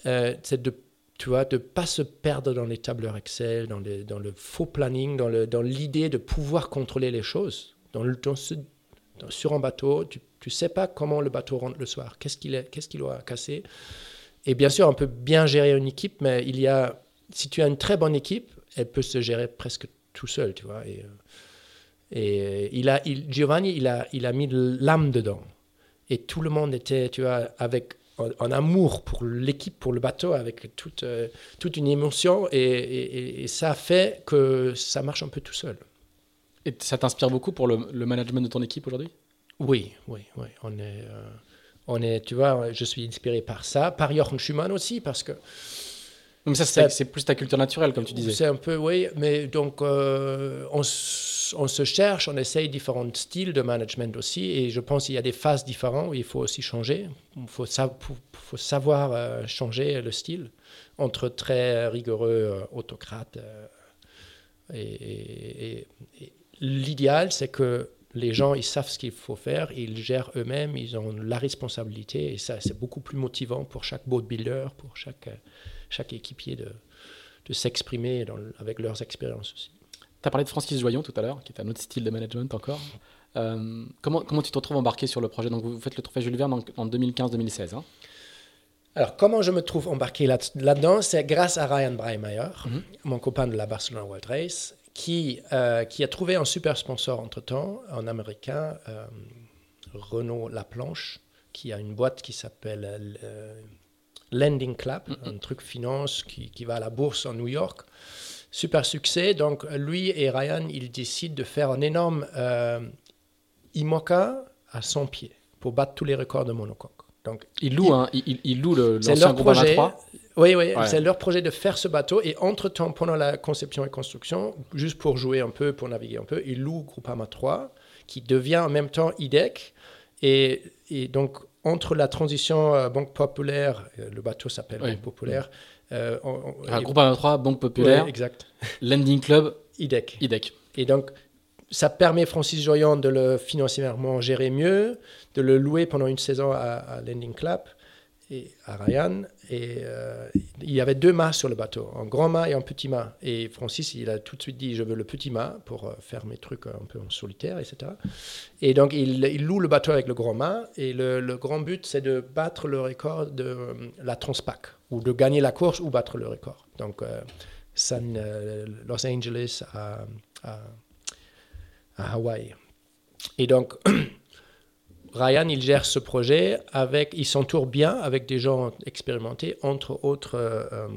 Euh, c'est de tu vois, de pas se perdre dans les tableurs Excel, dans, le faux planning, dans l'idée de pouvoir contrôler les choses. Dans le, dans sur un bateau, tu ne sais pas comment le bateau rentre le soir, qu'est-ce qu'il est- qu'est-ce. Et bien sûr, on peut bien gérer une équipe, mais il y a, si tu as une très bonne équipe, elle peut se gérer presque tout seul, tu vois. Et, euh, et il a, Giovanni, il a, il a mis l'âme dedans. Et tout le monde était, tu vois, avec un, un amour pour l'équipe, pour le bateau, avec toute, euh, toute une émotion. Et, et- et ça fait que ça marche un peu tout seul. Et ça t'inspire beaucoup pour le, le management de ton équipe aujourd'hui? Oui, oui, oui. On est, euh, on est, tu vois, je suis inspiré par ça, par Jochen Schumann aussi, parce que Mais ça, c'est plus ta culture naturelle, comme tu disais. C'est un peu, oui, mais donc euh, on, on se cherche, on essaye différents styles de management aussi, et je pense qu'il y a des phases différentes où il faut aussi changer. Il faut, sa- faut- faut savoir euh, changer le style entre très rigoureux euh, autocrate. euh, et l'idéal, c'est que les gens, ils savent ce qu'il faut faire, ils gèrent eux-mêmes, ils ont la responsabilité, et ça, c'est beaucoup plus motivant pour chaque boat builder, pour chaque, chaque équipier de, de s'exprimer avec leurs expériences aussi. Tu as parlé de Francis Joyon tout à l'heure, qui est un autre style de management encore. Euh, comment, comment tu te retrouves embarqué sur le projet? Donc, vous faites le trophée Jules Verne en, en 2015-2016. hein Alors, comment je me trouve embarqué là- là-dedans C'est grâce à Ryan Breimeyer, Mhm. mon copain de la Barcelona World Race, qui, euh, qui a trouvé un super sponsor entre-temps, un Américain, euh, Renaud Laplanche, qui a une boîte qui s'appelle euh, Lending Clap, un truc finance qui, qui va à la bourse en New York. Super succès. Donc, lui et Ryan, ils décident de faire un énorme euh, IMOCA à 100 pieds pour battre tous les records de monocoque. Donc, il loue, hein, il, il- il loue le- l'ancien groupe projet. 23. Oui, oui, Ouais. c'est leur projet de faire ce bateau. Et entre-temps, pendant la conception et construction, juste pour jouer un peu, pour naviguer un peu, ils louent Groupama 3, qui devient en même temps IDEC. Et, et donc, entre la transition euh, Banque Populaire, euh, le bateau s'appelle Oui. Banque Populaire. Euh, on- Ah, et- groupe 23, Banque Populaire, Ouais, exact. Lending Club, IDEC. IDEC. Et donc, ça permet Francis Joyon de le financièrement gérer mieux, de le louer pendant une saison à, à Landing Clap et à Ryan. Et euh, il y avait deux mâts sur le bateau, un grand mât et un petit mât. Et Francis, il a tout de suite dit Je veux le petit mât pour euh, faire mes trucs un peu en solitaire, etc. Et donc, il, loue le bateau avec le grand mât. Et le, grand but, c'est de battre le record de euh, la Transpac, ou de gagner la course ou battre le record. Donc, San, Los Angeles à, à, à Hawaï. Et donc, Ryan, il gère ce projet avec, il s'entoure bien avec des gens expérimentés, entre autres, euh, euh,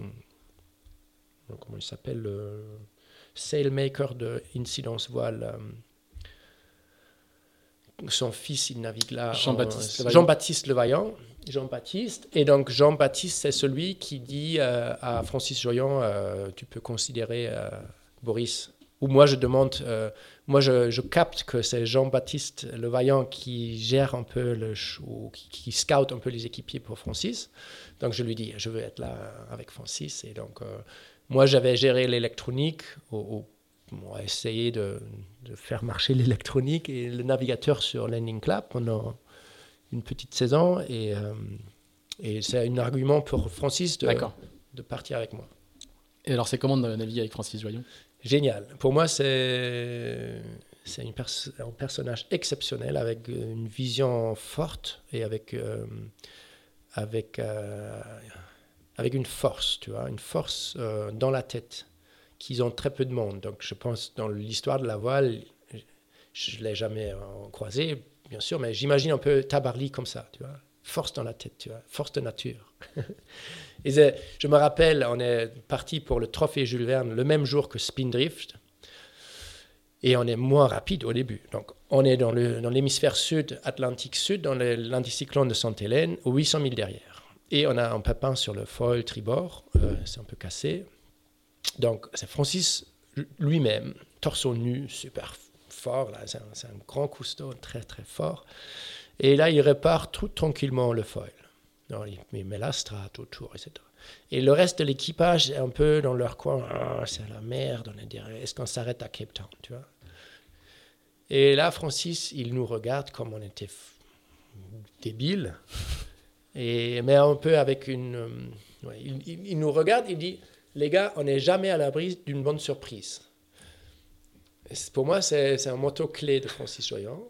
comment il s'appelle, le sailmaker de Incidence Voile. euh, son fils, il navigue là. Jean-Baptiste Levaillant. Jean-Baptiste Levaillant. Jean-Baptiste. Et donc, Jean-Baptiste, c'est celui qui dit à Francis Joyon Tu peux considérer Boris. Ou moi, je demande, euh, moi, je, je capte que c'est Jean-Baptiste Levaillant qui gère un peu le ou qui, qui scout un peu les équipiers pour Francis. Donc, je lui dis Je veux être là avec Francis. Et donc, euh, moi, j'avais géré l'électronique on a essayé de, de faire marcher l'électronique et le navigateur sur Landing Clap pendant une petite saison. Et, euh, et c'est un argument pour Francis de partir avec moi. Et alors, c'est comment de naviguer avec Francis Joyon? Génial. Pour moi, c'est c'est un personnage exceptionnel avec une vision forte et avec, euh, avec, euh, avec une force, tu vois, une force euh, dans la tête qu'ils ont très peu de monde. Donc, je pense dans l'histoire de la voile, je ne l'ai jamais croisé, bien sûr, mais j'imagine un peu Tabarly comme ça, tu vois. Force dans la tête, tu vois, force de nature. Je me rappelle, on est parti pour le trophée Jules Verne le même jour que Spindrift. Et on est moins rapide au début. Donc, on est dans l'hémisphère sud, Atlantique Sud, dans l'anticyclone de Sainte-Hélène, 800 000 derrière. Et on a un pépin sur le foil tribord, euh, c'est un peu cassé. Donc c'est Francis lui-même, torse nu, super fort, c'est un, grand cousteau, très très fort. Et là, il répare tout tranquillement le foil. Il met la strate autour, etc. Et le reste de l'équipage est un peu dans leur coin. Ah, c'est la merde, on est Est-ce qu'on s'arrête à Cape Town, tu vois Et là, Francis, il nous regarde comme on était débiles. Et, mais un peu avec une... Euh, il, nous regarde, il dit, les gars, on n'est jamais à l'abri d'une bonne surprise. pour moi, c'est un motto clé de Francis Joyon.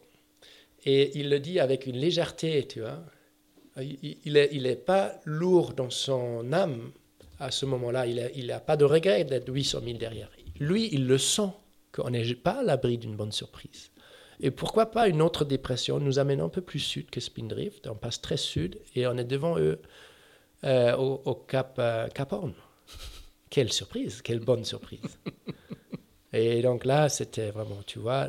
Et il le dit avec une légèreté, tu vois. Il n'est il est pas lourd dans son âme à ce moment-là. Il n'a pas de regret d'être 800 000 derrière. Lui, il le sent qu'on n'est pas à l'abri d'une bonne surprise. Et pourquoi pas une autre dépression nous amène un peu plus sud que Spindrift. On passe très sud et on est devant eux euh, au, Cap, euh, Cap Horn. Quelle surprise, quelle bonne surprise. et donc là, c'était vraiment, tu vois,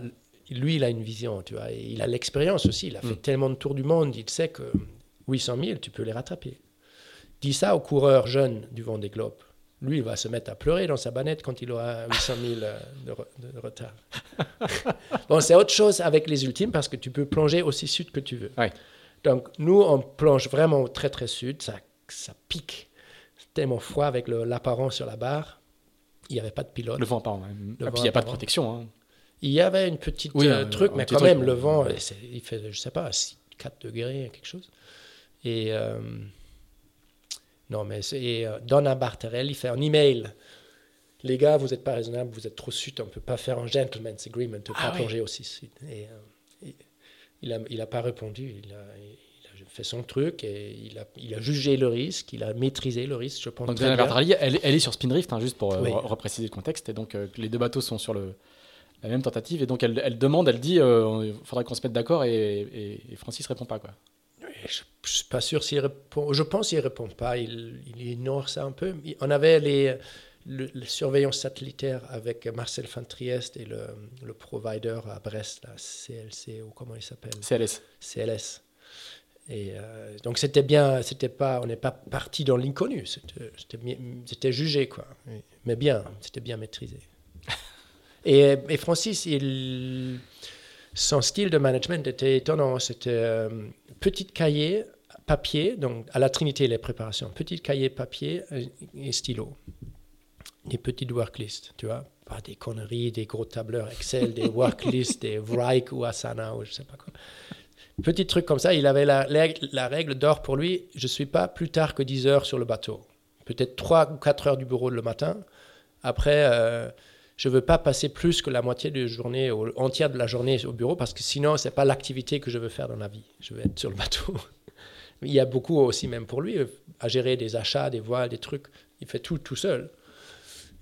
lui, il a une vision, tu vois, et il a l'expérience aussi. Il a fait mm. tellement de tours du monde, il sait que 800 000, tu peux les rattraper. Dis ça au coureur jeune du vent des globes. Lui, il va se mettre à pleurer dans sa banette quand il aura 800 000 euh, de, retard. bon, c'est autre chose avec les ultimes parce que tu peux plonger aussi sud que tu veux. Donc, nous, on plonge vraiment très, très sud. Ça, ça pique tellement froid avec l'apparent sur la barre. Il n'y avait pas de pilote. Le vent apparent. Et puis, il n'y a pas de protection. Hein. Il y avait une petite euh, truc, mais quand même, le vent, il fait, je sais pas, 4 degrés, quelque chose. Et euh, non, mais c'est euh, Donna Barterel, il fait un email. Les gars, vous n'êtes pas raisonnables, vous êtes trop sud, on ne peut pas faire un gentleman's agreement, on ne peut pas ah plonger aussi sud. Et, euh, il n'a il a pas répondu, il a, il a, fait son truc et il a, il a, jugé le risque, il a maîtrisé le risque, je pense. Donc Donna Barterelli, elle, elle, est sur Spindrift, hein, juste pour repréciser le contexte, et donc les deux bateaux sont sur le, la même tentative, et donc elle, elle demande, elle dit, il faudrait qu'on se mette d'accord, et, et, et Francis répond pas, quoi je ne suis pas sûr s'il répond. Je pense qu'il ne répond pas. Il, ignore ça un peu. On avait les, le, surveillance satellitaire avec Marcel van Triest et le, le provider à Brest, la CLC, ou comment il s'appelle? CLS. CLS. Et euh, donc c'était bien, c'était pas, on n'est pas parti dans l'inconnu, c'était jugé quoi, mais bien, c'était bien maîtrisé. et, et Francis, il, son style de management était étonnant. C'était euh, petit cahier, papier, donc à la Trinité les préparations, petit cahier, papier et stylo. Des petites worklists, tu vois, pas des conneries, des gros tableurs Excel, des worklists, des Wrike ou Asana ou je sais pas quoi. Petit truc comme ça, il avait la, la règle d'or pour lui, je suis pas plus tard que 10 heures sur le bateau. Peut-être 3 ou 4 heures du bureau le matin. Après, euh, je ne veux pas passer plus que la moitié de la journée, ou entière de la journée au bureau, parce que sinon, ce n'est pas l'activité que je veux faire dans la vie. Je veux être sur le bateau. Il y a beaucoup aussi, même pour lui, à gérer des achats, des voiles, des trucs. Il fait tout tout seul.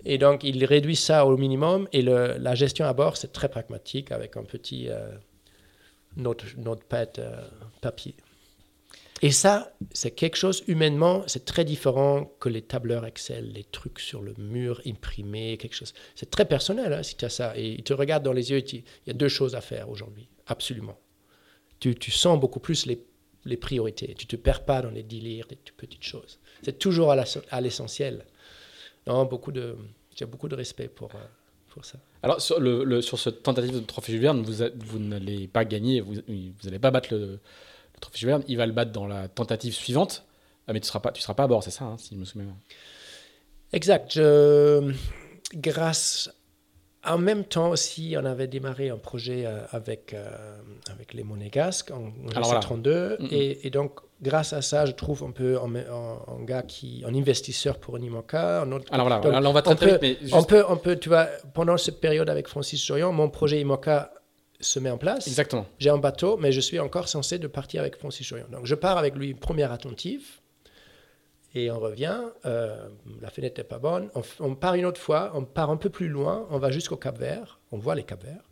Et donc, il réduit ça au minimum. Et la gestion à bord, c'est très pragmatique, avec un petit euh, note, euh, papier. Et ça, c'est quelque chose humainement, c'est très différent que les tableurs Excel, les trucs sur le mur imprimés, quelque chose. C'est très personnel hein, si tu as ça. Et il te regarde dans les yeux, il y a deux choses à faire aujourd'hui, absolument. Tu, sens beaucoup plus les, priorités. Tu ne te perds pas dans les délires, des petites choses. C'est toujours à l'essentiel. J'ai beaucoup de respect pour, euh, ça. Alors, sur, le, ce tentative de trophée Jules vous n'allez pas gagner, vous n'allez pas battre le le trophée Jules il va le battre dans la tentative suivante, ah, mais tu ne seras, pas, tu seras pas à bord, c'est ça, hein, si je me souviens Exact. Grâce. En même temps aussi, on avait démarré un projet euh, avec, euh, avec les Monégasques en, en 32. Et, donc, grâce à ça, je trouve un peu un, gars qui, un investisseur pour Unimoca. Un autre, Alors voilà, on va très, très vite, mais on, peut, on peut, tu vois, pendant cette période avec Francis Jorion, mon projet Imoca se met en place. Exactement. J'ai un bateau, mais je suis encore censé de partir avec Francis Chorion. Donc je pars avec lui, première attentive, et on revient. Euh, la fenêtre n'est pas bonne. On, part une autre fois, on part un peu plus loin, on va jusqu'au Cap Vert, on voit les Cap Vert,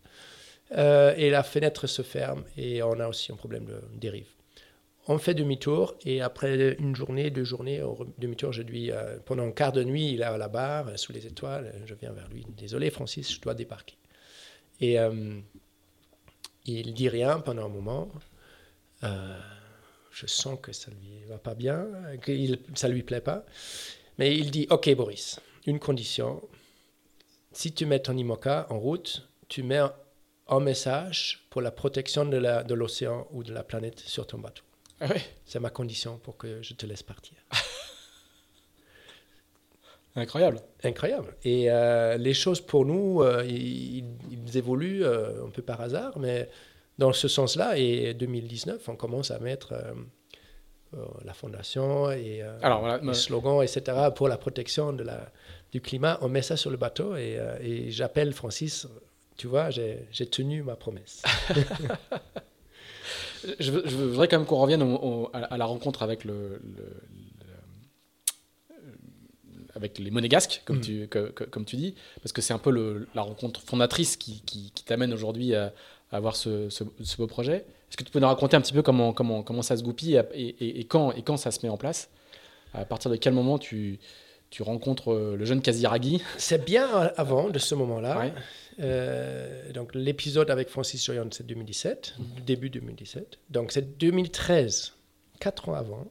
euh, et la fenêtre se ferme, et on a aussi un problème de dérive. On fait demi-tour, et après une journée, deux journées, demi-tour, je lui, euh, pendant un quart de nuit, il est à la barre, sous les étoiles, je viens vers lui. Désolé Francis, je dois débarquer. Et Il dit rien pendant un moment. Euh, je sens que ça lui va pas bien, que ça lui plaît pas. Mais il dit Ok, Boris, une condition. Si tu mets ton IMOCA en route, tu mets un message pour la protection de l'océan ou de la planète sur ton bateau. Ah C'est ma condition pour que je te laisse partir. Incroyable. Incroyable. Et euh, les choses pour nous, euh, ils, évoluent euh, un peu par hasard, mais dans ce sens-là, et 2019, on commence à mettre la fondation et Alors, les slogans, etc., pour la protection de la, du climat. On met ça sur le bateau et, et j'appelle Francis, tu vois, j'ai tenu ma promesse. je, voudrais quand même qu'on revienne à, la rencontre avec le avec les monégasques, comme, mm. tu, comme tu dis, parce que c'est un peu le, la rencontre fondatrice qui, qui, t'amène aujourd'hui à, avoir ce, ce, beau projet. Est-ce que tu peux nous raconter un petit peu comment, comment, comment ça se goupille et, et, quand, et quand ça se met en place? À partir de quel moment tu, tu rencontres euh, le jeune Kaziragi? C'est bien avant de ce moment-là. Euh, donc l'épisode avec Francis Joyon, c'est 2017, mm. début 2017. Donc c'est 2013, quatre ans avant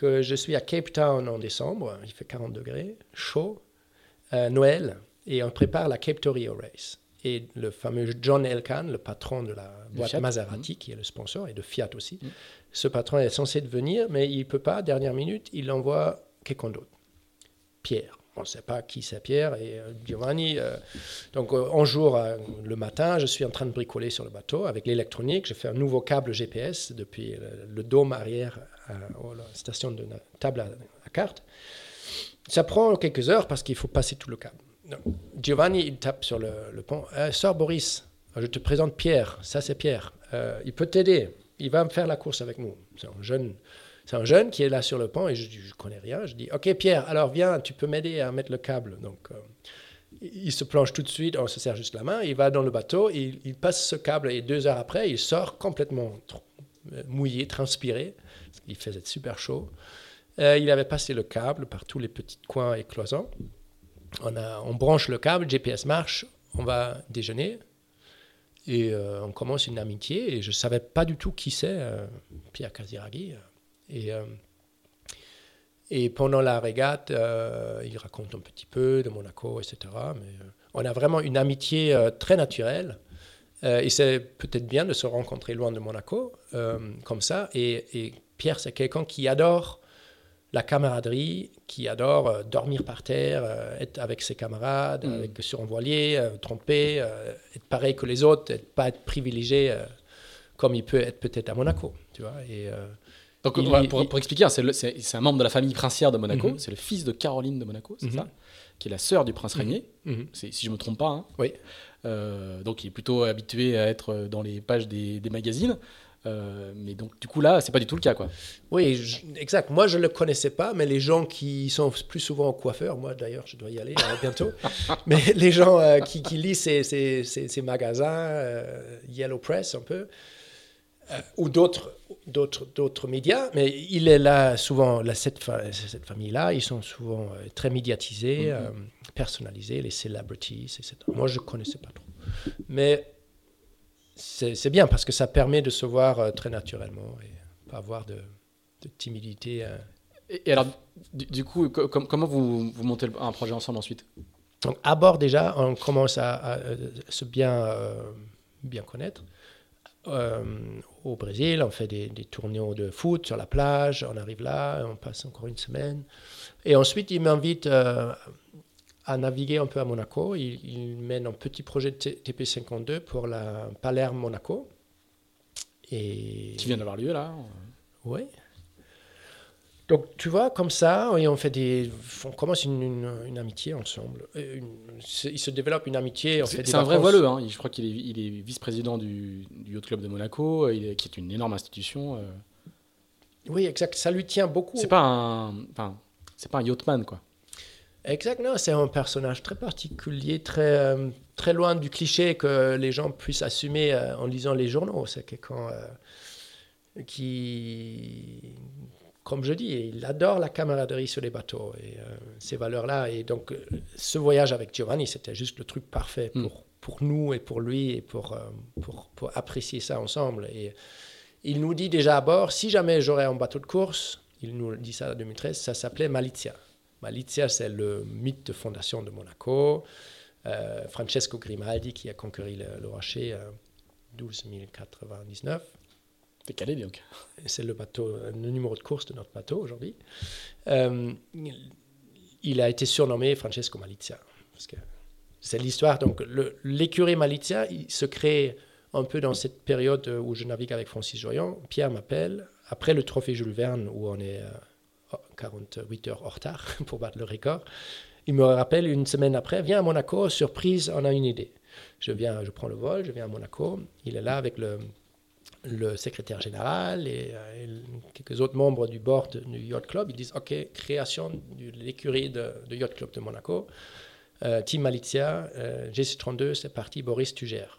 que je suis à Cape Town en décembre, il fait 40 degrés, chaud, euh, Noël, et on prépare la Cape Torio Race. Et le fameux John Elkan, le patron de la boîte Maserati, qui est le sponsor, et de Fiat aussi, mm. ce patron est censé venir, mais il ne peut pas, dernière minute, il envoie quelqu'un d'autre. Pierre. On ne sait pas qui c'est Pierre et euh, Giovanni. Euh, donc, un jour, le matin, je suis en train de bricoler sur le bateau avec l'électronique. Je fais un nouveau câble GPS depuis le dôme arrière à la station de table à, carte. Ça prend quelques heures parce qu'il faut passer tout le câble. Giovanni, il tape sur le, pont. Euh, Boris, je te présente Pierre. Ça, c'est Pierre. Euh, il peut t'aider. Il va me faire la course avec nous. C'est un jeune. C'est un jeune qui est là sur le pont et je ne connais rien. Je dis, OK Pierre, alors viens, tu peux m'aider à mettre le câble. Donc, euh, il se plonge tout de suite, on se sert juste la main, il va dans le bateau, il, passe ce câble et deux heures après, il sort complètement mouillé, transpiré. Il faisait super chaud. Euh, il avait passé le câble par tous les petits coins et cloisons. On, branche le câble, GPS marche, on va déjeuner et euh, on commence une amitié. Et je ne savais pas du tout qui c'est, euh, Pierre Casiraghi. Et, et pendant la régate, il raconte un petit peu de Monaco, etc. Mais on a vraiment une amitié très naturelle. et c'est peut-être bien de se rencontrer loin de Monaco, comme ça. Et, et Pierre, c'est quelqu'un qui adore la camaraderie, qui adore euh, dormir par terre, euh, être avec ses camarades, mm. avec, sur un voilier, euh, tromper, être pareil que les autres, être, pas être privilégié comme il peut être peut-être à Monaco. Tu vois, et, Donc, pour, expliquer, hein, c'est un membre de la famille princière de Monaco, mm-hmm. c'est le fils de Caroline de Monaco, c'est mm-hmm. ça qui est la sœur du prince régnier, mm-hmm. si je ne me trompe pas. Hein. Oui. donc il est plutôt habitué à être dans les pages des, des magazines. Euh, mais donc, du coup, là, c'est pas du tout le cas, quoi. Oui, exact. Moi, je le connaissais pas, mais les gens qui sont plus souvent au coiffeur, moi d'ailleurs, je dois y aller euh, bientôt, mais les gens euh, qui, lisent ces, ces, ces, magasins, Yellow Press un peu, ou d'autres, d'autres, d'autres médias, mais il est là souvent, là, cette, cette famille-là, ils sont souvent très médiatisés, mm-hmm. personnalisés, les celebrities, etc. Moi, je connaissais pas trop. Mais c'est bien parce que ça permet de se voir euh, très naturellement et pas avoir de, timidité. Euh. Et, alors, du, coup, comment vous, vous, montez un projet ensemble ensuite? Donc, à bord déjà, on commence à, se bien, euh, bien connaître. Au Brésil, on fait des, des tournées de foot sur la plage, on arrive là, on passe encore une semaine. Et ensuite, il m'invite à naviguer un peu à Monaco. Il, mène un petit projet de TP52 pour la Palerme-Monaco. Et... Qui vient d'avoir lieu là Oui. Donc tu vois, comme ça, et on, fait des, on commence une, une, amitié ensemble. il se développe une amitié. C'est un vrai voileux. Hein. Je crois qu'il est, il est vice-président du, du Yacht Club de Monaco, il qui est une énorme institution. Euh. Oui, exact. Ça lui tient beaucoup. C'est pas un, enfin, c'est pas un yachtman, quoi. Exactement, c'est un personnage très particulier, très, euh, très loin du cliché que les gens puissent assumer euh, en lisant les journaux. C'est quelqu'un qui, comme je dis, il adore la camaraderie sur les bateaux et ces valeurs-là. Et donc, ce voyage avec Giovanni, c'était juste le truc parfait hmm. pour, pour nous et pour lui et pour, pour, pour, apprécier ça ensemble. Et il nous dit déjà à bord, si jamais j'aurais un bateau de course, il nous dit ça en 2013, ça s'appelait Malizia. Malizia, c'est le mythe de fondation de Monaco. Francesco Grimaldi qui a conquis le, le rocher 12 099. C'est le numéro de course de notre bateau aujourd'hui. Euh, il a été surnommé Francesco Malizia. Parce que c'est l'histoire. Donc, l'écurie Malizia, il se crée un peu dans cette période où je navigue avec Francis Joyon. Pierre m'appelle, après le trophée Jules Verne, où on est 48 euh, heures en retard pour battre le record. Il me rappelle une semaine après, viens à Monaco, surprise, on a une idée. Je viens, je prends le vol, je viens à Monaco. Il est là avec le, le secrétaire général et, euh, quelques autres membres du board du Yacht Club. Ils disent OK, création de l'écurie de, Yacht Club de Monaco. Euh, Team Malizia, euh, GC32, c'est parti, Boris, tu gères.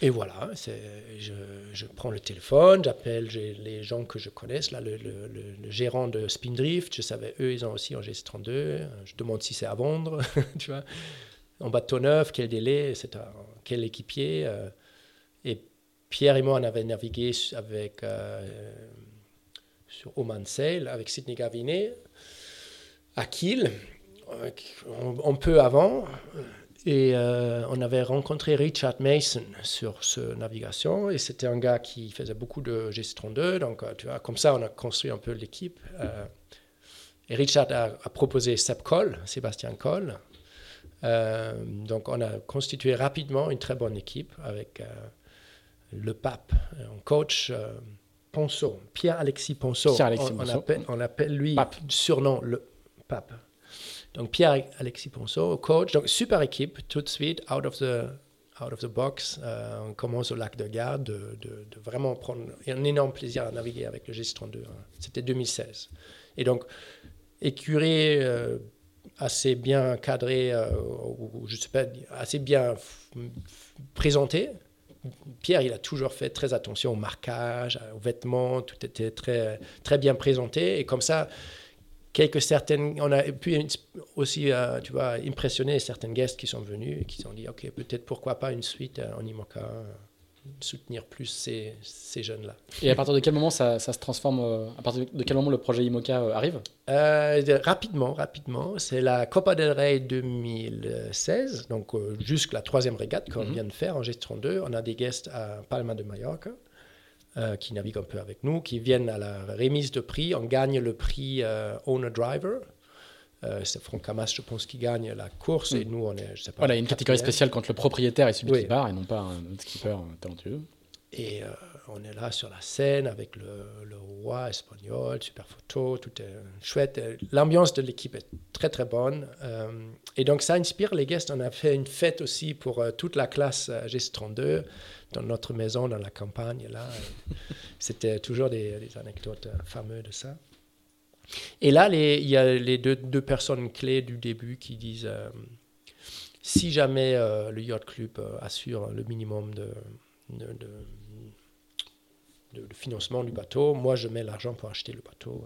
Et voilà, je, prends le téléphone, j'appelle les gens que je connaisse, là, le, le, gérant de Spindrift, je savais, eux, ils ont aussi un GC32, je demande si c'est à vendre, tu vois en bateau neuf, quel délai, quel équipier. Euh, et Pierre et moi, on avait navigué euh, sur Oman Sail avec Sidney Gavinet à Kiel, un, peu avant. Et euh, on avait rencontré Richard Mason sur ce navigation. Et c'était un gars qui faisait beaucoup de GC32. Donc, tu vois, comme ça, on a construit un peu l'équipe. et Richard a, proposé Seb Cole, Sébastien Cole, euh, donc on a constitué rapidement une très bonne équipe avec euh, le pape, un coach euh, Ponceau, Pierre-Alexis Ponceau. on, appelle, on, appelle, lui pape. surnom le pape. Donc Pierre-Alexis Ponceau, coach. Donc super équipe, tout de suite, out of the, out of the box. on commence au lac de Garde, de, de, vraiment prendre un énorme plaisir à naviguer avec le G32. Hein. C'était 2016. Et donc, écurie assez bien cadré, euh, ou je sais pas, assez bien présenté. Pierre, il a toujours fait très attention au marquage, aux vêtements, tout était très, très bien présenté. Et comme ça, quelques certaines, on a pu aussi, euh, tu vois, impressionner certaines guests qui sont venus et qui se sont dit, OK, peut-être pourquoi pas une suite en IMOCA soutenir plus ces, ces jeunes-là. Et à partir de quel moment ça, ça, se transforme euh, À partir de quel moment le projet IMOCA euh, arrive? Euh, Rapidement, rapidement. C'est la Copa del Rey 2016, donc jusqu'à la troisième régate qu'on mhm. vient de faire en gestion 2. On a des guests à Palma de Mallorca. qui naviguent un peu avec nous, qui viennent à la remise de prix. On gagne le prix Owner Driver, euh, c'est Franck Hamas, je pense, qui gagne la course. Et mm. nous, on est, je sais pas. Voilà, une catégorie spéciale quand le propriétaire est celui qui barre et non pas un autre skipper talentueux. Et euh, on est là sur la scène avec le, roi espagnol, super photo, tout est chouette. L'ambiance de l'équipe est très très bonne. Euh, et donc ça inspire les guests. On a fait une fête aussi pour toute la classe GS32 dans notre maison, dans la campagne. Là, c'était toujours des, des anecdotes fameuses de ça. Et là, il y a les deux, personnes clés du début qui disent euh, si jamais euh, le yacht club euh, assure le minimum de, financement du bateau, moi je mets l'argent pour acheter le bateau.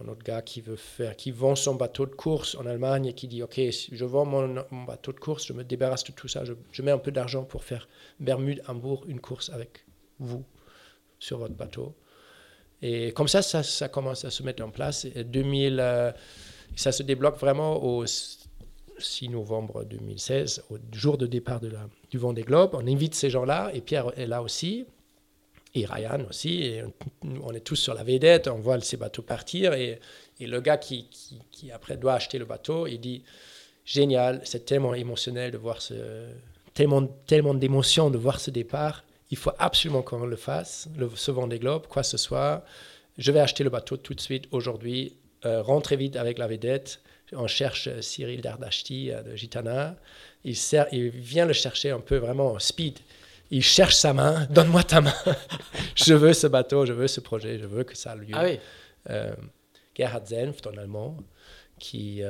Un autre gars qui veut faire, qui vend son bateau de course en Allemagne et qui dit ok, je vends mon, bateau de course, je me débarrasse de tout ça, je, je mets un peu d'argent pour faire Bermude, Hambourg, une course avec vous sur votre bateau. Et comme ça, ça, commence à se mettre en place. Et 2000, euh, ça se débloque vraiment au 6 novembre 2016, au jour de départ de la, du Vendée Globe. On invite ces gens-là, et Pierre est là aussi, et Ryan aussi. Et on est tous sur la vedette, on voit ces bateaux partir. Et, et le gars qui, qui, après doit acheter le bateau, il dit Génial, c'est tellement émotionnel de voir ce. tellement, tellement d'émotion de voir ce départ il faut absolument qu'on le fasse, le, ce des globes, quoi que ce soit. Je vais acheter le bateau tout de suite aujourd'hui. Euh, rentrez vite avec la vedette. On cherche euh, Cyril Dardashti euh, de Gitana. Il, sert, il vient le chercher un peu vraiment speed. Il cherche sa main. Donne-moi ta main. je veux ce bateau, je veux ce projet, je veux que ça a lieu. Ah oui. Gerhard Senft en allemand, qui,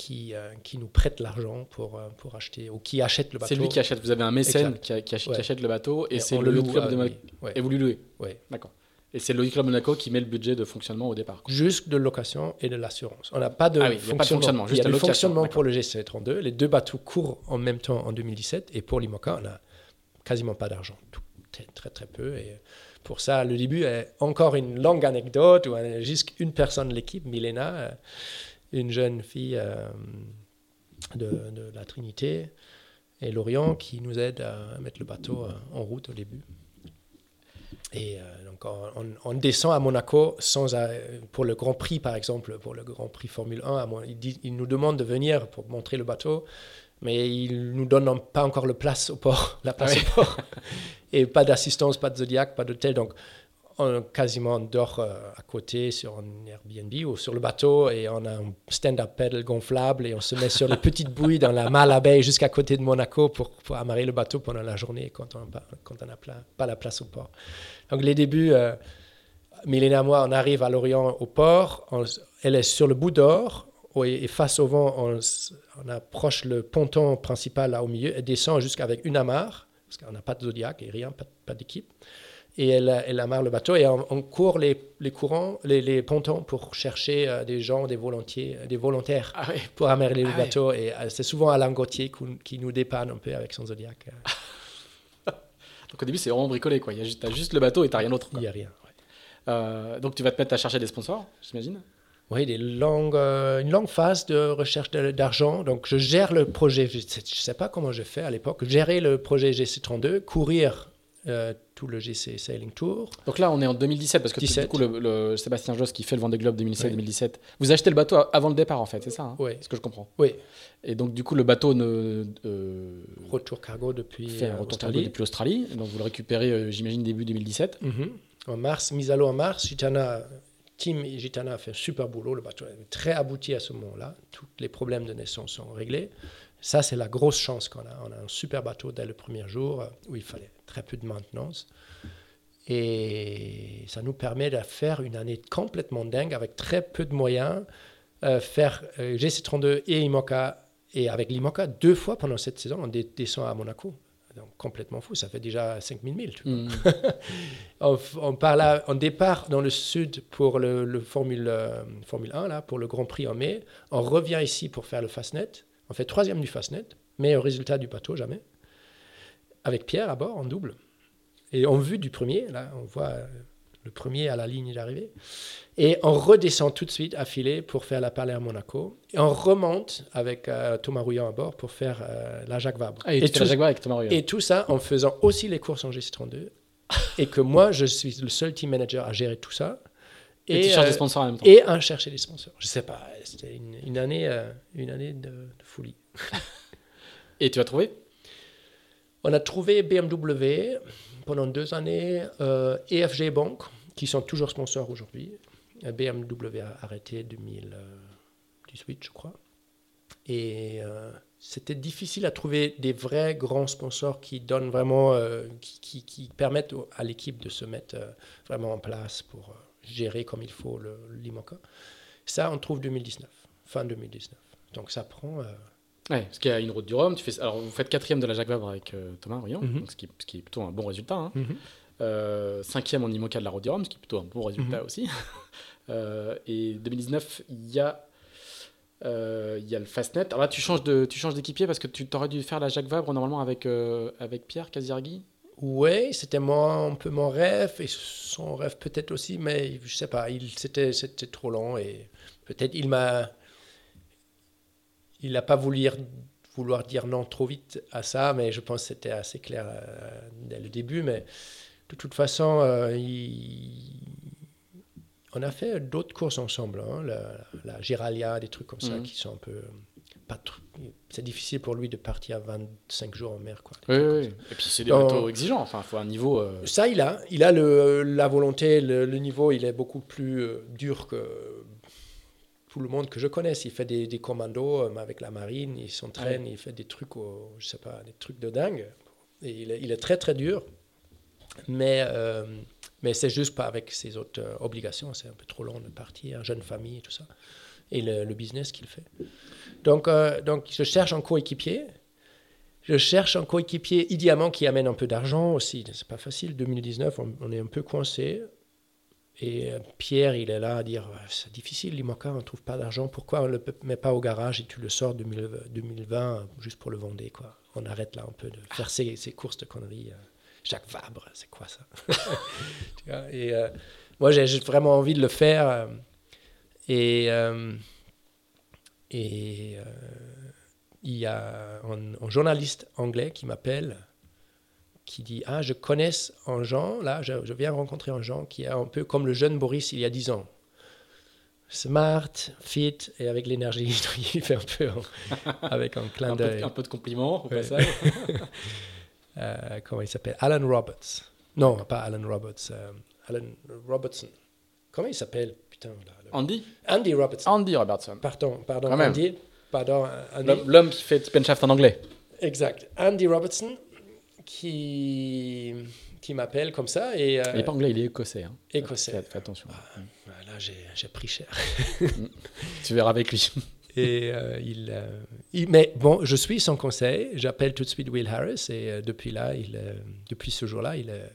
qui, euh, qui nous prête l'argent pour, euh, pour acheter, ou qui achète le bateau. C'est lui qui achète. Vous avez un mécène qui, achète, le bateau et, c'est le, club de Et vous lui louez. Oui. D'accord. Et c'est le Club Monaco qui met le budget de fonctionnement au départ. Juste de location et de l'assurance. On n'a pas de Ah oui, a pas de fonctionnement, Il y a le fonctionnement pour le GC32. Les deux bateaux courent en même temps en 2017. Et pour l'IMOCA, on n'a quasiment pas d'argent. Tout très, très, très peu. Et pour ça, le début est encore une longue anecdote où on a juste une personne de l'équipe, Milena, euh, une jeune fille euh, de, de la Trinité et Lorient qui nous aide à mettre le bateau euh, en route au début. Et euh, donc on, descend à Monaco sans pour le Grand Prix par exemple, pour le Grand Prix Formule 1, à Mon- il, dit- il nous demande de venir pour montrer le bateau, mais il nous donne pas encore le place au port, la place au port, et pas d'assistance, pas de Zodiac, pas d'hôtel, donc on quasiment dort euh, à côté sur un Airbnb ou sur le bateau et on a un stand-up paddle gonflable et on se met sur les petites bouilles dans la baie jusqu'à côté de Monaco pour, amarrer le bateau pendant la journée quand on n'a pas la place au port. Donc les débuts, euh, Mylène et moi, on arrive à Lorient au port, elle est sur le bout d'or et, face au vent, on, approche le ponton principal là au milieu et descend jusqu'avec une amarre, parce qu'on n'a pas de Zodiac et rien, pas d'équipe. Et elle, elle amarre le bateau et on, on court les, les courants, les, les pontons pour chercher euh, des gens, des volontiers, des volontaires Ah oui. pour amarrer le Ah bateau. Et euh, c'est souvent Alain Gauthier qui, qui nous dépanne un peu avec son Zodiac. Euh, Donc au début, c'est vraiment bricolé. quoi. Il y a juste, t'as juste le bateau et t'as rien d'autre. Il n'y a rien. ouais. Euh, donc tu vas te mettre à chercher des sponsors, j'imagine? Oui, des longues, euh, une longue phase de recherche d'argent. Donc, je gère le projet. Je ne sais pas comment je fais à l'époque. Gérer le projet GC32, courir euh, tout le GC Sailing Tour. Donc là, on est en 2017 parce que 17. du coup, le, le Sébastien Josse qui fait le Vendée Globe 2017-2017, vous achetez le bateau avant le départ en fait, c'est ça hein Oui. Ce que je comprends. Oui, Et donc du coup, le bateau ne euh, retour cargo depuis fait un euh, retour Australie. cargo depuis l'Australie. Donc vous le récupérez, euh, j'imagine, début 2017. Mhm. En mars, mise à l'eau en mars, Gitana, Team Gitana a fait un super boulot. Le bateau est très abouti à ce moment-là. Tous les problèmes de naissance sont réglés. Ça, c'est la grosse chance qu'on a. On a un super bateau dès le premier jour où il fallait très peu de maintenance. Et ça nous permet de faire une année complètement dingue avec très peu de moyens. euh, faire euh, GC32 et IMOCA, et avec l'IMOCA, deux fois pendant cette saison, on descend à Monaco. Complètement fou. Ça fait déjà 5000 milles. tu vois. Mm. On, on départ dans le sud pour le, le Formule, euh, Formule 1, là, pour le Grand Prix en mai. On revient ici pour faire le Fastnet. On fait troisième du Fastnet, meilleur résultat du bateau, jamais. Avec Pierre à bord, en double. Et en vue du premier, là, on voit euh, le premier à la ligne d'arrivée. Et on redescend tout de suite à filer pour faire la Palais à Monaco. Et on remonte avec euh, Thomas Rouillon à bord pour faire euh, la Jacques Vabre. Ah, et, Et la tout- Jaguar avec Thomas et tout ça en faisant aussi les courses en GC32. et que moi, je suis le seul team manager à gérer tout ça. Et, tu cherches euh, des sponsors en même temps. et à chercher des sponsors. Je sais pas, c'était une, une année, euh, une année de, de folie. Et tu as trouvé? On a trouvé BMW pendant deux années, euh, EFG Bank, qui sont toujours sponsors aujourd'hui. Euh, BMW a arrêté 2018, je crois. Et euh, c'était difficile à trouver des vrais grands sponsors qui donnent vraiment, euh, qui, qui- permettent à l'équipe de se mettre euh, vraiment en place pour euh, gérer comme il faut l'IMOCA. Ça, on trouve 2019, fin 2019. Donc ça prend. Ouais, parce qu'il y a une route du Rhum. Tu fais... Alors vous faites quatrième de la Jacques Vabre avec euh, Thomas Ruyot, Mhm. ce, qui, ce qui est plutôt un bon résultat. hein. mhm. Euh, cinquième en IMOCA de la route du Rhum, ce qui est plutôt un bon résultat Mhm. aussi. Euh, et 2019, il y a, euh, il y a le Fastnet. Alors là, tu changes de, tu changes d'équipier parce que tu t'aurais dû faire la Jacques Vabre normalement avec, avec Pierre Casiraghi? Oui, c'était un peu mon rêve et son rêve peut-être aussi, mais je sais pas, il, c'était, c'était trop long et peut-être il m'a. Il n'a pas voulu dire- vouloir dire non trop vite à ça, mais je pense que c'était assez clair euh, dès le début. Mais de toute façon, euh, il- on a fait d'autres courses ensemble, hein, la, la Giralia, des trucs comme ça Mhm. qui sont un peu. Pas trop- c'est difficile pour lui de partir 25 jours en mer. Quoi, Oui, oui. Et puis c'est des Dans- bateaux exigeants. Enfin, il faut un niveau. euh, Ça, il a. Il a le, la volonté, le, le niveau, il est beaucoup plus dur que tout le monde que je connaisse. Il fait des, des commandos euh, avec la marine, il s'entraîne, il fait des trucs, au- je sais pas, des trucs de dingue. Et il est, il est très, très dur. Mais, euh, mais c'est juste pas avec ses autres euh, obligations. C'est un peu trop long de partir, jeune famille et tout ça. Et le, le business qu'il fait. Donc, euh, donc, je cherche un coéquipier. Je cherche un coéquipier idéalement qui amène un peu d'argent aussi. C'est pas facile. 2019, on, on est un peu coincé. Et Pierre, il est là à dire c'est difficile, l'IMOCA, on ne trouve pas d'argent. Pourquoi on ne le met pas au garage et tu le sors 2020 juste pour le vendre quoi? On arrête là un peu de faire ces, courses de conneries. Jacques Vabre, c'est quoi ça? Et moi, j'ai vraiment envie de le faire. Et il y a un, journaliste anglais qui m'appelle, qui dit Ah, je connais un Jean, là, je, viens rencontrer un Jean qui est un peu comme le jeune Boris il y a 10 ans. Smart, fit et avec l'énergie. il fait un peu avec un clin d'œil. Un, peu de compliments au passage. Euh, comment il s'appelle? Alan Roberts. Non, pas Alan Roberts. Euh, Alan Robertson. Comment il s'appelle? Putain. Andy? Andy Robertson. Andy Robertson. Pardon, pardon, Andy. Pardon, L'homme qui fait Tip en anglais. Exact. Andy Robertson, qui, qui m'appelle comme ça. Et, euh, il n'est pas anglais, il est écossais. Hein. Écossais. Fais, attention. Ah, là, j'ai pris cher. tu verras avec lui. Et euh, euh, il, mais bon, je suis son conseil. J'appelle tout de suite Will Harris et depuis là, il, depuis ce jour-là, il est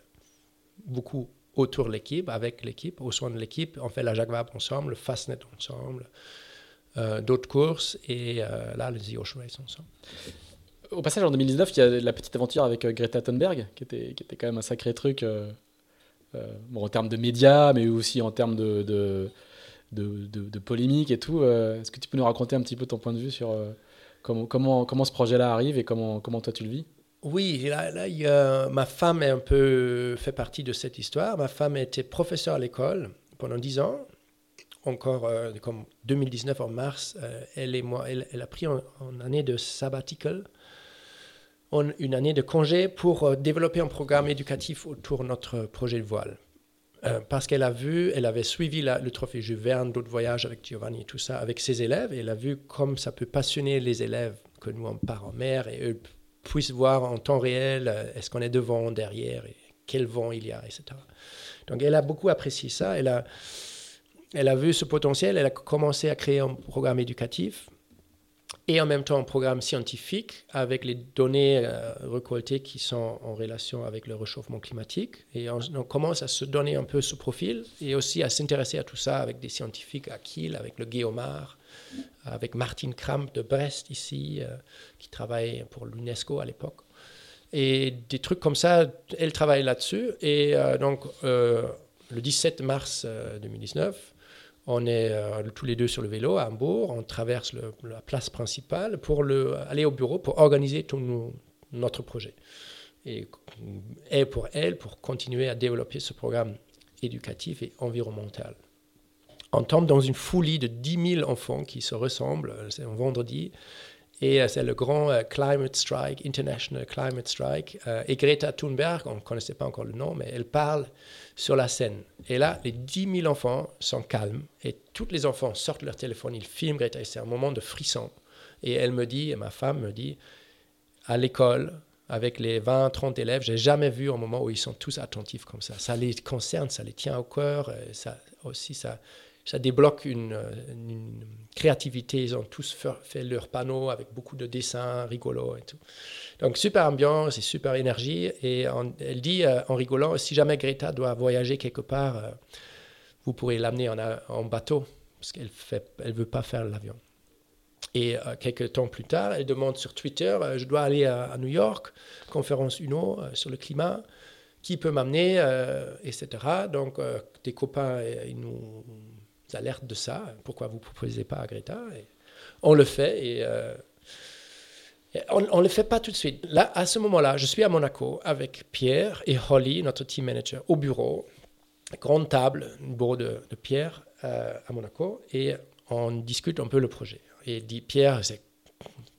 beaucoup autour de l'équipe, avec l'équipe, au soin de l'équipe. On fait la Jacques Vabre ensemble, le Fastnet ensemble. D'autres courses et là, les Race ensemble. Au passage, en 2019, il y a la petite aventure avec euh, Greta Thunberg, qui était, qui était quand même un sacré truc, bon, en termes de médias, mais aussi en termes de, de, polémique et tout. Est-ce que tu peux nous raconter un petit peu ton point de vue sur comment, comment, comment ce projet-là arrive et comment, comment toi tu le vis? Oui, là, là y a, ma femme est un peu fait partie de cette histoire. Ma femme était professeure à l'école pendant 10 ans encore euh, comme 2019 en mars, euh, elle et moi, elle, a pris une année de sabbatical, une année de congé pour euh, développer un programme éducatif autour de notre projet de voile. parce qu'elle a vu, elle avait suivi le trophée Jules Verne, d'autres voyages avec Giovanni et tout ça, avec ses élèves, et elle a vu comme ça peut passionner les élèves que nous on part en mer et eux puissent voir en temps réel est-ce qu'on est devant, derrière, quel vent il y a, etc. Donc elle a beaucoup apprécié ça. Elle a, elle a vu ce potentiel, elle a commencé à créer un programme éducatif et en même temps un programme scientifique avec les données euh, qui sont en relation avec le réchauffement climatique. Et on, commence à se donner un peu ce profil et aussi à s'intéresser à tout ça avec des scientifiques à Kiel, avec le Guillaumard, avec Martine Kramp de Brest ici, euh, qui travaille pour l'UNESCO à l'époque. Et des trucs comme ça, elle travaille là-dessus. Et euh, donc, le 17 mars 2019, on est euh, tous les deux sur le vélo à Hambourg, on traverse la place principale pour le, aller au bureau pour organiser tout notre projet. Et, pour elle, pour continuer à développer ce programme éducatif et environnemental. On tombe dans une folie de 10 000 enfants qui se ressemblent, c'est un vendredi, et euh, c'est le grand euh, Climate Strike, International Climate Strike. et Greta Thunberg, on ne connaissait pas encore le nom, mais elle parle sur la scène. Et là, les 10 000 enfants sont calmes et tous les enfants sortent leur téléphone, ils filment Greta et c'est un moment de frisson. Et elle me dit, et ma femme me dit, à l'école, avec les 20, 30 élèves, j'ai jamais vu un moment où ils sont tous attentifs comme ça. Ça les concerne, ça les tient au cœur, ça aussi, ça, ça débloque une, créativité. Ils ont tous fait, leur panneau avec beaucoup de dessins rigolos et tout. Donc, super ambiance et super énergie. Et elle dit euh, en rigolant, si jamais Greta doit voyager quelque part, euh, vous pourrez l'amener en, bateau, parce qu'elle ne elle veut pas faire l'avion. Et euh, quelques temps plus tard, elle demande sur Twitter, je dois aller à, New York, conférence UNO sur le climat, qui peut m'amener, etc. Donc, des copains, ils nous alertent de ça, pourquoi vous ne proposez pas à Greta On le fait et on ne le fait pas tout de suite. Là, à ce moment-là, je suis à Monaco avec Pierre et Holly, notre team manager, au bureau, grande table, bureau de, Pierre euh, à Monaco, et on discute un peu le projet. Et dit Pierre, c'est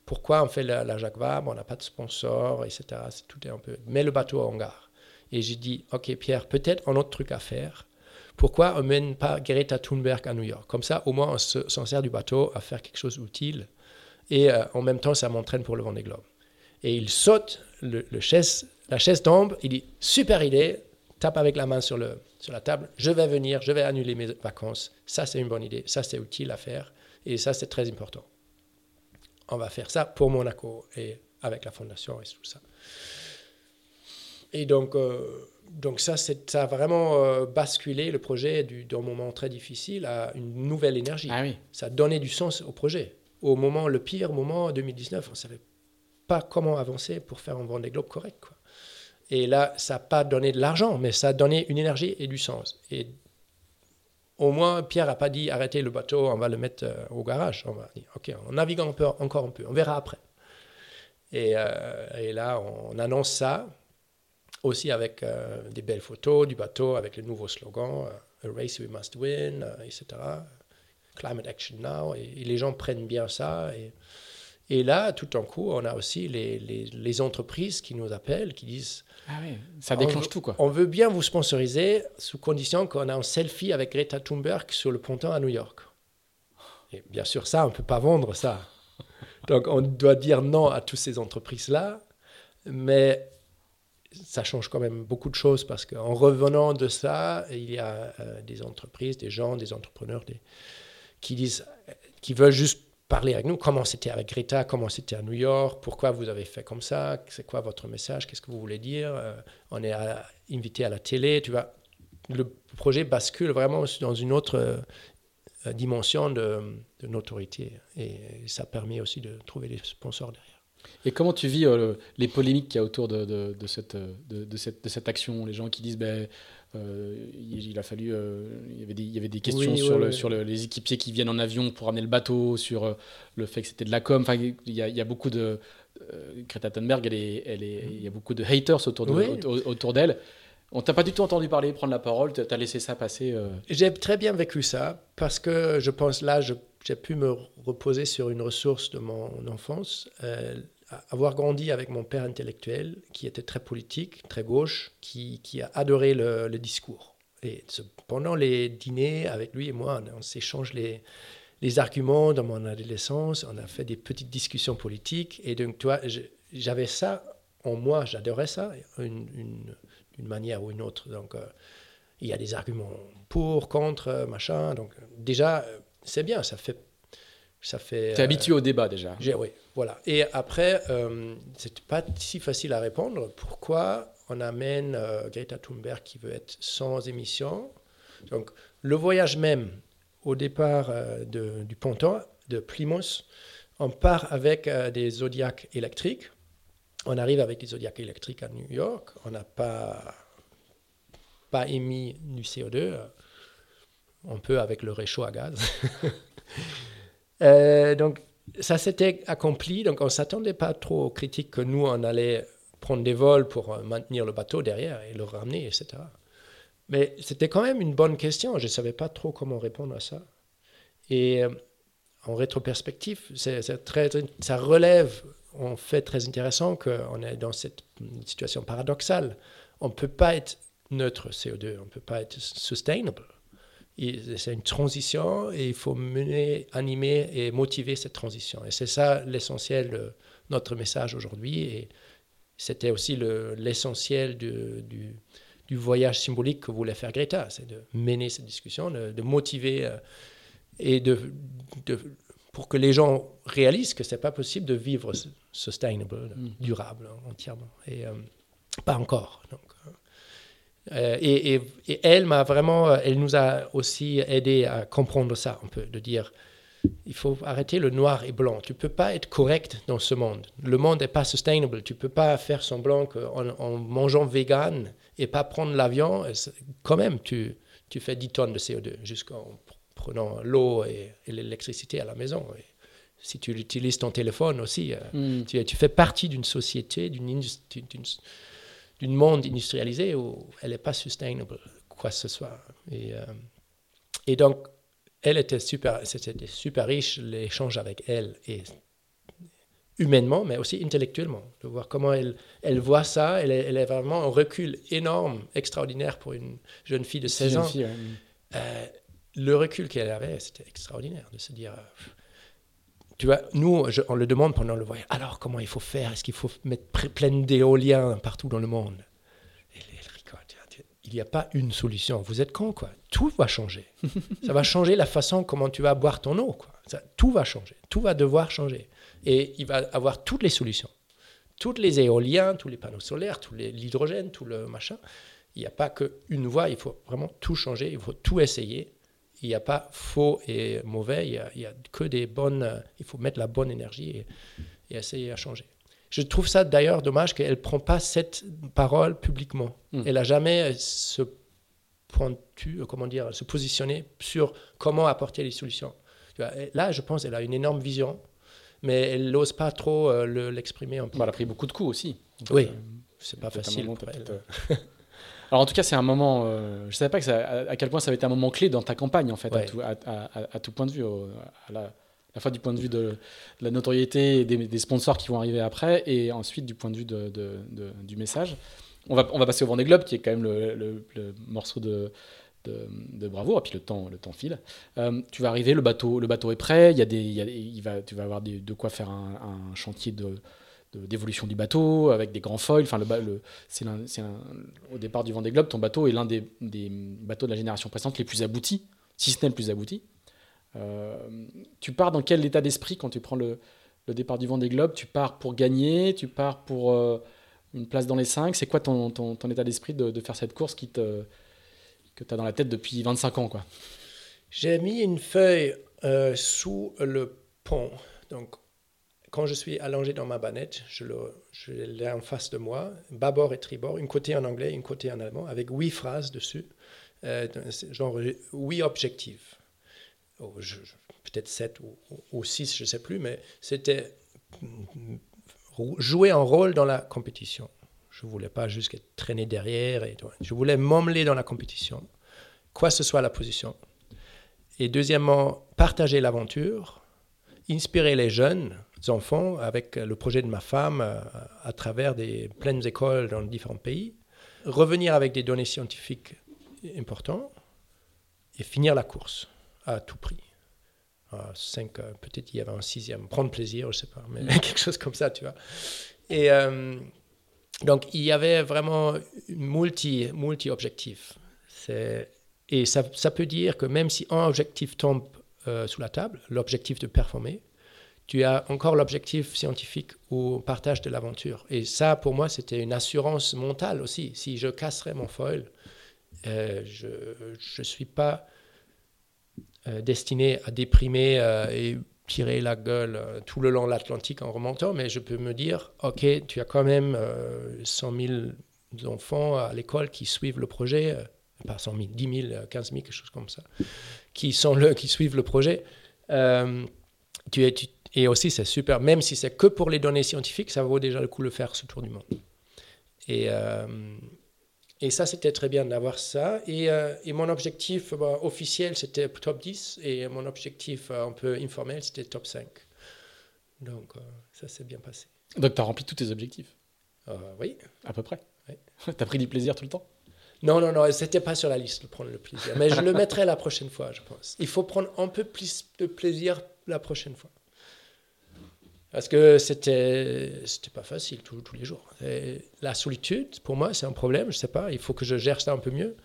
pourquoi on fait la, Vabre, on n'a pas de sponsor, etc. tout est un peu. Mets le bateau en hangar. Et j'ai dit, ok Pierre, peut-être un autre truc à faire. Pourquoi on ne mène pas Greta Thunberg à New York? Comme ça, au moins, on s'en sert du bateau à faire quelque chose d'utile et euh, en même temps, ça m'entraîne pour le Vendée Globe. Et il saute, le, la chaise tombe, il dit super idée, tape avec la main sur la table, je vais venir, je vais annuler mes vacances, ça c'est une bonne idée, ça c'est utile à faire, et ça c'est très important. On va faire ça pour Monaco et avec la fondation et tout ça. Et donc, euh, donc ça, ça a vraiment euh, basculé le projet d'un moment très difficile à une nouvelle énergie. Ah oui. Ça a donné du sens au projet. Au moment, le pire moment, 2019, on ne savait pas comment avancer pour faire un Vendée Globe correct. Quoi. Et là, ça n'a pas donné de l'argent, mais ça a donné une énergie et du sens. Et au moins, Pierre n'a pas dit arrêtez le bateau, on va le mettre euh, au garage. On va dire ok, on navigue encore un peu, on verra après. Et, euh, et là, on annonce ça aussi avec euh, des belles photos du bateau, avec le nouveau slogan A race we must win, etc. Climate action now. Et, les gens prennent bien ça. Et, et là, tout en coup, on a aussi les, les, les, entreprises qui nous appellent, qui disent Ah oui, ça déclenche tout, quoi. On veut bien vous sponsoriser sous condition qu'on a un selfie avec Greta Thunberg sur le ponton à New York. Et bien sûr, ça, on ne peut pas vendre ça. Donc, on doit dire non à toutes ces entreprises-là. Mais ça change quand même beaucoup de choses parce qu'en revenant de ça, il y a euh, des entreprises, des gens, des entrepreneurs qui disent, qui veulent juste parler avec nous, comment c'était avec Greta, comment c'était à New York, pourquoi vous avez fait comme ça, c'est quoi votre message, qu'est-ce que vous voulez dire? Euh, on est invité à la télé, tu vois. Le projet bascule vraiment dans une autre euh, dimension de, de, notoriété et ça permet aussi de trouver des sponsors derrière. Et comment tu vis euh, les polémiques qu'il y a autour de, de, de, cette, de, cette, de cette action? Les gens qui disent ben, euh, il, a fallu. Euh, il, y avait des, il y avait des questions sur, le, sur les équipiers qui viennent en avion pour amener le bateau, sur le fait que c'était de la com. Enfin, il y a, il y a beaucoup de. Greta Thunberg, elle est, elle est, il y a beaucoup de haters autour d'elle. autour d'elle. On t'a pas du tout entendu parler, prendre la parole, tu as laissé ça passer J'ai très bien vécu ça, parce que je pense là, j'ai pu me reposer sur une ressource de mon enfance avoir grandi avec mon père intellectuel, qui était très politique, très gauche, qui, qui a adoré le, discours. Et pendant les dîners, avec lui et moi, on, s'échange les, les arguments dans mon adolescence, on a fait des petites discussions politiques. Et donc, toi, j'avais ça en moi, j'adorais ça, d'une une, manière ou une autre. Donc, euh, il y a des arguments pour, contre, machin. Donc, déjà, c'est bien, ça fait ça fait. T'es habitué au débat déjà. Oui, voilà. Et après, euh, c'est pas si facile à répondre. Pourquoi on amène euh, Greta Thunberg qui veut être sans émission? Donc, le voyage même, au départ euh, de, du ponton de Plymouth, on part avec euh, des Zodiacs électriques. On arrive avec des Zodiacs électriques à New York. On n'a pas, pas émis du CO2. On peut avec le réchaud à gaz. Euh, donc, ça s'était accompli. Donc, on ne s'attendait pas trop aux critiques que nous, on allait prendre des vols pour euh, maintenir le bateau derrière et le ramener, etc. Mais c'était quand même une bonne question. Je ne savais pas trop comment répondre à ça. Et euh, en rétroperspective, c'est très, ça relève en fait très intéressant qu'on est dans cette situation paradoxale. On ne peut pas être neutre CO2, on ne peut pas être sustainable c'est une transition et il faut mener, animer et motiver cette transition. Et c'est ça l'essentiel de notre message aujourd'hui. Et c'était aussi l'essentiel du, du, voyage symbolique que voulait faire Greta, c'est de mener cette discussion, de, motiver euh, et de, de, pour que les gens réalisent que c'est pas possible de vivre sustainable, mm. durable entièrement. Et euh, pas encore. Donc, euh, et, elle m'a vraiment, euh, elle nous a aussi aidé à comprendre ça un peu, de dire, il faut arrêter le noir et blanc. Tu peux pas être correct dans ce monde. Le monde n'est pas sustainable. Tu peux pas faire semblant qu'en en mangeant vegan et pas prendre l'avion, euh, quand même, tu, tu fais 10 tonnes de CO2 jusqu'en prenant l'eau et, l'électricité à la maison. si tu utilises ton téléphone aussi, hmm. tu, tu, fais partie d'une société, d'une d'une monde industrialisé où elle n'est pas sustainable, quoi que ce soit. Et, euh, et donc, elle était super, c'était super riche, l'échange avec elle, et humainement, mais aussi intellectuellement, de voir comment elle, elle voit ça. Elle est, elle est vraiment un recul énorme, extraordinaire pour une jeune fille de 16 ans. Euh, le recul qu'elle avait, c'était extraordinaire de se dire, tu vois, nous, on le demande pendant le voyage. Alors, comment il faut faire? Est-ce qu'il faut mettre plein d'éoliens partout dans le monde? Il n'y a pas une solution. Vous êtes con, quoi. Tout va changer. Ça va changer la façon comment tu vas boire ton eau. Ça, tout va changer. Tout va devoir changer. Et il va avoir toutes les solutions. Toutes les éoliens, tous les panneaux solaires, tout l'hydrogène, tout le machin. Il n'y a pas qu'une voie, il faut vraiment tout changer, il faut tout essayer. Il n'y a pas faux et mauvais, il n'y a, que des bonnes. Il faut mettre la bonne énergie et, et essayer à changer. Je trouve ça d'ailleurs dommage qu'elle ne prend pas cette parole publiquement. Mm. Elle n'a jamais se pointu, comment dire, se positionner sur comment apporter les solutions. Là, je pense qu'elle a une énorme vision, mais elle n'ose pas trop euh, le- l'exprimer en Bah, elle a pris beaucoup de coups aussi. Donc, Oui, euh, c'est pas facile. pour elle. Alors en tout cas, c'est un moment. euh, je savais pas que ça, à, à quel point ça avait été un moment clé dans ta campagne en fait, à, Ouais. tout, à, à- à- à tout point de vue, au- à la, fois du point de vue de, de la notoriété et des, des sponsors qui vont arriver après, et ensuite du point de vue de, de- de- du message. On va, on va passer au Vendée Globe, qui est quand même le, le- le morceau de, de, de bravoure, et puis le temps, le temps file. Euh, tu vas arriver, le bateau, le bateau est prêt, il y a des, il y a- il va, tu vas avoir des- de quoi faire un, un chantier de- d'évolution du bateau avec des grands foils. Enfin, le, c'est au départ du Vendée Globe, ton bateau est l'un des, bateaux de la génération précédente les plus aboutis, si ce n'est le plus abouti. Euh, tu pars dans quel état d'esprit quand tu prends le, départ du Vendée Globe? Tu pars pour gagner? Tu pars pour euh, une place dans les 5 C'est quoi ton, état d'esprit de, de faire cette course qui te, que tu as dans la tête depuis 25 ans quoi? J'ai mis une feuille euh, sous le pont. Donc, quand je suis allongé dans ma banette, je l'ai en face de moi, bâbord et tribord, une côté en anglais, une côté en allemand, avec huit phrases dessus, euh, genre huit objectifs. Oh, Peut-être sept ou, six, je ne sais plus, mais c'était mm, jouer un rôle dans la compétition. Je ne voulais pas juste être traîné derrière. Et. Je voulais m'emmener dans la compétition, quoi que ce soit la position. Et deuxièmement, partager l'aventure, inspirer les jeunes enfants avec le projet de ma femme euh, à travers des pleines écoles dans différents pays, revenir avec des données scientifiques importantes et finir la course à tout prix. À cinq, euh, peut-être il y avait un sixième, prendre plaisir, je sais pas, mais quelque chose comme ça, tu vois. Et euh, donc il y avait vraiment multi, multi-objectifs. C'est- Et ça, ça peut dire que même si un objectif tombe euh, sous la table, l'objectif de performer, tu as encore l'objectif scientifique ou partage de l'aventure. Et ça, pour moi, c'était une assurance mentale aussi. Si je casserais mon foil, euh, je ne suis pas euh, destiné à déprimer euh, et tirer la gueule euh, tout le long de l'Atlantique en remontant, mais je peux me dire, OK, tu as quand même euh, 100 000 enfants à l'école qui suivent le projet, pas 100 000, 10 000, euh, 15 000, quelque chose comme ça, qui, sont le, qui suivent le projet. Tu es, tu- et aussi, c'est super, même si c'est que pour les données scientifiques, ça vaut déjà le coup de le faire ce tour du monde. Et, euh, et ça, c'était très bien d'avoir ça. Et, euh, et mon objectif bah, officiel, c'était top 10. Et mon objectif euh, un peu informel, c'était top 5. Donc, ça s'est bien passé. Donc tu as rempli tous tes objectifs, oui. à peu près? Ouais. tu as pris du plaisir tout le temps? Non, non, non, c'était pas sur la liste de prendre le plaisir. Mais je le mettrai la prochaine fois, je pense. Il faut prendre un peu plus de plaisir la prochaine fois. Parce que c'était c'était pas facile tous, tous les jours. Et la solitude, pour moi, c'est un problème, je sais pas. Il faut que je gère ça un peu mieux.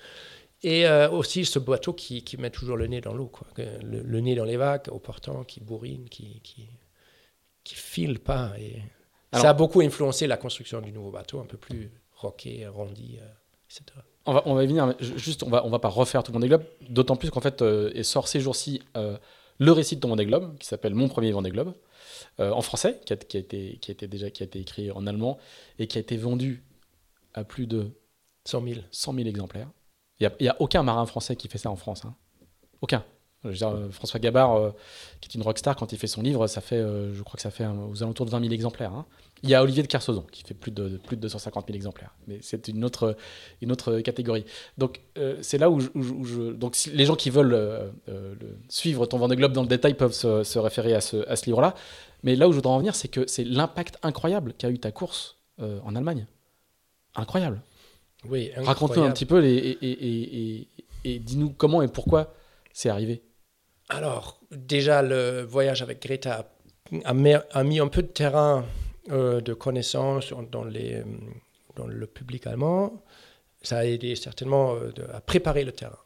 Et euh, aussi ce bateau qui, qui met toujours le nez dans l'eau, quoi. Le, le nez dans les vagues, au portant, qui bourrine, qui, qui, qui file pas. Et Alors- ça a beaucoup influencé la construction du nouveau bateau, un peu plus rocké, arrondi, euh, etc. On va, on va y venir, mais juste, on va, on va pas refaire tout le Vendée Globe, d'autant plus qu'en fait, euh, est sort ces jours-ci euh, le récit de ton Vendée Globe, qui s'appelle Mon premier Vendée Globe, euh, en français, qui a, qui, a été, qui a été déjà qui a été écrit en allemand, et qui a été vendu à plus de 100 000. 100 000 exemplaires. Il n'y a, aucun marin français qui fait ça en France. hein. Aucun. Je veux dire, euh, François Gabard, euh, qui est une rockstar, quand il fait son livre, ça fait, euh, je crois que ça fait aux alentours de 20 000 exemplaires. hein. Il y a Olivier de Kersauzon, qui fait plus de, plus de 250 000 exemplaires. Mais c'est une autre, une autre catégorie. Donc, euh, c'est là où je, où je- où je- Donc, si les gens qui veulent le- suivre ton Vendée Globe dans le détail peuvent se, se référer à ce, à ce livre-là. Mais là où je voudrais en venir, c'est que c'est l'impact incroyable qu'a eu ta course euh, en Allemagne. Incroyable. Oui, Raconte-nous un petit peu les- et, et- et- et- et dis-nous comment et pourquoi c'est arrivé. Alors, déjà, le voyage avec Greta a, mis- a mis un peu de terrain euh, de connaissances dans, les, dans le public allemand. Ça a aidé certainement euh, de- à préparer le terrain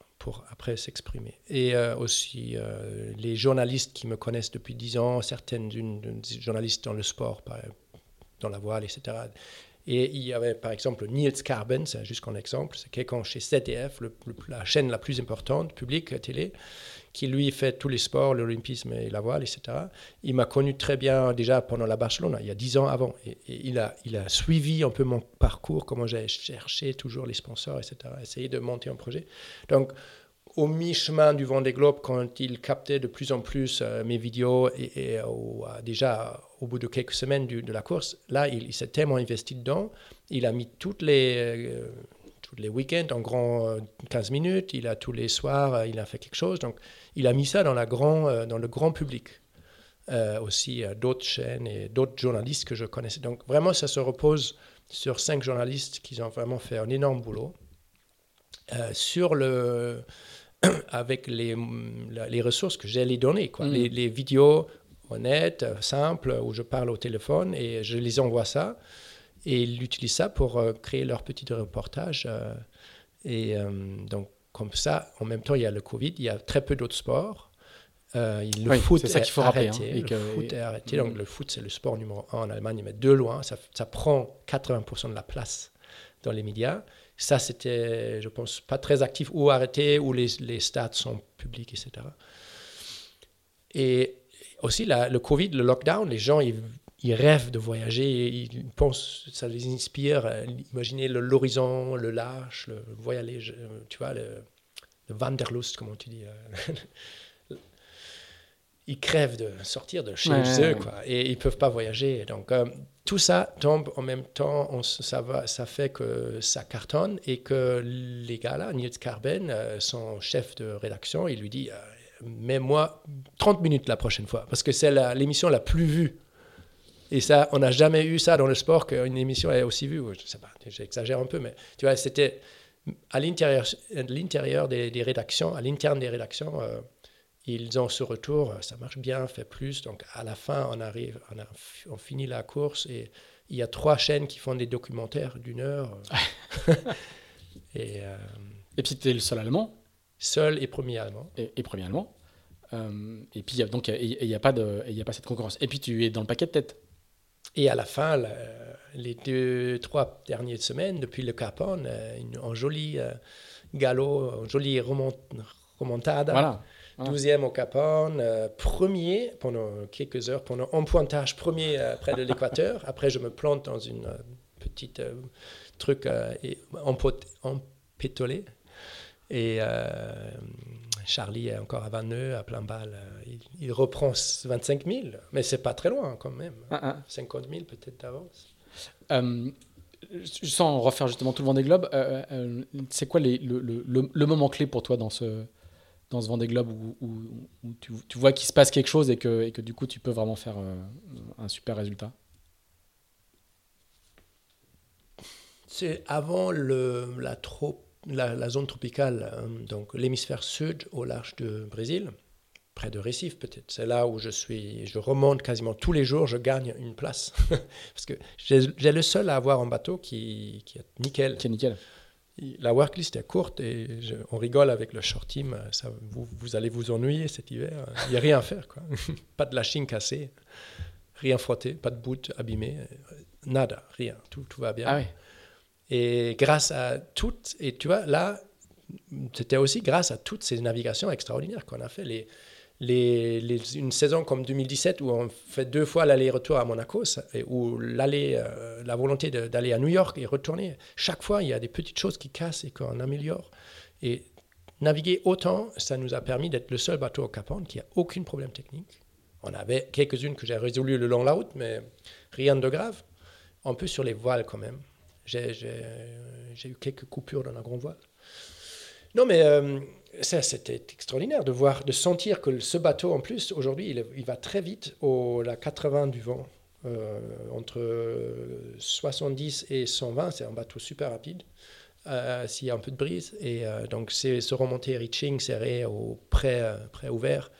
après s'exprimer. Et euh, aussi euh, les journalistes qui me connaissent depuis 10 ans, certaines d'une- d'une journalistes dans le sport, par- dans la voile, etc. Et il y avait par exemple Niels Carben, c'est juste un exemple, c'est quelqu'un chez ZDF, la chaîne la plus importante, publique, télé, qui lui fait tous les sports, l'olympisme et la voile, etc. Il m'a connu très bien déjà pendant la Barcelone, il y a dix ans avant. Et, il, a, suivi un peu mon parcours, comment j'ai cherché toujours les sponsors, etc. Essayé de monter un projet. Donc, au mi-chemin du Vendée Globe, quand il captait de plus en plus euh, mes vidéos et, déjà au bout de quelques semaines de la course, là, il, s'est tellement investi dedans. Il a mis toutes les, euh, tous les week-ends en grand 15 euh, minutes. Il a tous les soirs, il a fait quelque chose. Donc, il a mis ça dans, la grand, dans le grand public. aussi d'autres chaînes et d'autres journalistes que je connaissais. Donc, vraiment, ça se repose sur cinq journalistes qui ont vraiment fait un énorme boulot. sur le avec les, les ressources que j'ai les données, quoi. Mm. Les, vidéos honnêtes, simples, où je parle au téléphone et je les envoie ça. Et ils utilisent ça pour euh, créer leur petit reportage. Euh, et euh, donc, comme ça, en même temps, il y a le Covid, il y a très peu d'autres sports. le foot c'est ça qu'il faut arrêter, rappeler. Hein, le foot est arrêté. Donc, mm. le foot, c'est le sport numéro un en Allemagne, mais de loin. Ça, ça prend 80% de la place dans les médias. Ça, c'était, je pense, pas très actif ou arrêté, ou les, les stats sont publics, etc. Et aussi, le Covid, le lockdown, les gens, ils, ils rêvent de voyager, ils pensent, ça les inspire. Imaginez l'horizon, le large, le voyager, tu vois, le, le Wanderlust, comment tu dis. Euh, ils crèvent de sortir de chez eux, quoi, et ils peuvent pas voyager. Donc, euh, tout ça tombe en même temps, on, ça, va, ça fait que ça cartonne et que les gars là, Niels Carben, euh, son chef de rédaction, il lui dit euh, Mets-moi 30 minutes la prochaine fois, parce que c'est l'émission la, plus vue. Et ça, on n'a jamais eu ça dans le sport, qu'une émission est aussi vue. Je sais pas, j'exagère un peu, mais tu vois, c'était à l'intérieur des, des, rédactions, à l'interne des rédactions. Euh, ils ont ce retour, ça marche bien, fait plus. Donc à la fin, on arrive, on, finit la course et il y a trois chaînes qui font des documentaires d'une heure. et, euh, et puis tu es le seul allemand Seul et premier allemand. Et, premier allemand. Euh, et puis donc il n'y a, pas de, a pas cette concurrence. Et puis tu es dans le paquet de tête. Et à la fin, les deux, trois dernières semaines, depuis le Cap Horn, un joli euh, galop, une jolie remontada. Voilà 12e au Cap Horn, euh, premier pendant quelques heures, pendant un pointage premier euh, près de l'équateur. Après, je me plante dans une euh, petite truc empétolé. Et Charlie est encore à 20 nœuds, à plein balle. Il, reprend 25 000, mais c'est pas très loin quand même. 50 ah, 000 ah. peut-être d'avance. sans refaire justement tout le Vendée Globe, c'est quoi les, le, le, le, moment clé pour toi dans ce, dans ce Vendée Globe où, où, tu, tu, vois qu'il se passe quelque chose et que, et que, du coup tu peux vraiment faire euh, un super résultat? C'est avant le, la, la, la, zone tropicale, hein, donc l'hémisphère sud au large de Brésil, près de Recife peut-être. C'est là où je suis, je remonte quasiment tous les jours, je gagne une place. Parce que j'ai le seul à avoir un bateau qui, qui est nickel. Qui est nickel la worklist est courte et on rigole avec le short team. Ça, vous, vous, allez vous ennuyer cet hiver. Il n'y a rien à faire. Quoi. pas de lashing cassé, rien frotté, pas de boot abîmé, nada, rien. Tout, tout va bien. Ah et grâce à toutes, et tu vois, là, c'était aussi grâce à toutes ces navigations extraordinaires qu'on a fait. Les, les, une saison comme 2017 où on fait deux fois l'aller-retour à Monaco, et où l'aller, euh, la volonté d'aller à New York et retourner, chaque fois il y a des petites choses qui cassent et qu'on améliore. Et naviguer autant, ça nous a permis d'être le seul bateau au Cap Horn qui a aucun problème technique. On avait quelques-unes que j'ai résolues le long de la route, mais rien de grave. Un peu sur les voiles quand même. J'ai eu quelques coupures dans la grande voile. Non, mais euh, ça, c'était extraordinaire de voir, de sentir que ce bateau, en plus, aujourd'hui, il, va très vite au la 80 du vent. Euh, entre 70 et 120, c'est un bateau super rapide. Euh, s'il y a un peu de brise. Et euh, donc, c'est se remonter reaching serré au près, près ouvert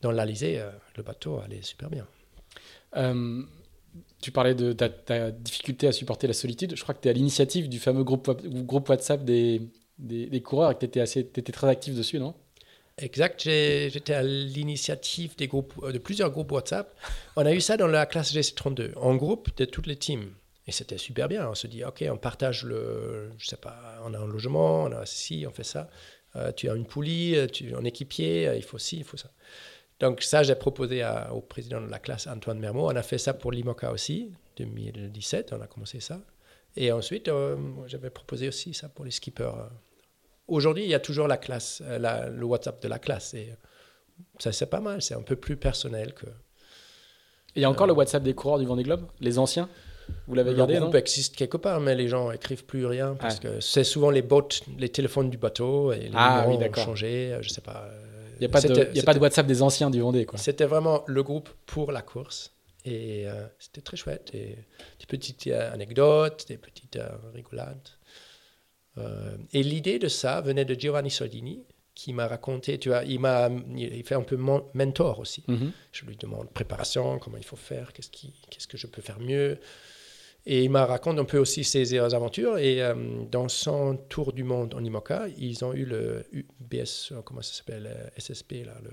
dans l'Alizé, le bateau allait super bien. Tu parlais de ta, difficulté à supporter la solitude. Je crois que tu es à l'initiative du fameux groupe, groupe WhatsApp des, des, coureurs et que tu étais, étais, très actif dessus, non? Exact, j'étais à l'initiative groupes, de plusieurs groupes WhatsApp. On a eu ça dans la classe GC32, en groupe de toutes les teams. Et c'était super bien. On se dit, OK, on partage le. Je sais pas, on a un logement, on a ci, on fait ça. Euh, tu as une poulie, tu es un équipier, il faut ci, il faut ça. Donc, ça, j'ai proposé au président de la classe, Antoine Mermot. On a fait ça pour l'IMOCA aussi, 2017, on a commencé ça. Et ensuite, euh, j'avais proposé aussi ça pour les skippers. Aujourd'hui, il y a toujours la classe, euh, le WhatsApp de la classe. Et ça, c'est pas mal. C'est un peu plus personnel que. Il y a encore le WhatsApp des coureurs du Vendée Globe Les anciens? Vous l'avez gardé, Le groupe existe quelque part, mais les gens écrivent plus rien parce que c'est souvent les bots, les téléphones du bateau et les ah, numéros ont changé. Je sais pas. Il n'y a, pas de, WhatsApp des anciens du Vendée. C'était vraiment le groupe pour la course. Et euh, c'était très chouette. Et des petites euh, anecdotes, des petites euh, rigolades. et l'idée de ça venait de Giovanni Soldini, qui m'a raconté, tu vois, il m'a il fait un peu mon mentor aussi. Mhm. Je lui demande préparation, comment il faut faire, qu'est-ce, qui, qu'est-ce que je peux faire mieux. Et il m'a raconté un peu aussi ses aventures. Et dans son tour du monde en IMOCA, ils ont eu le UBS, comment ça s'appelle, SSP, là, le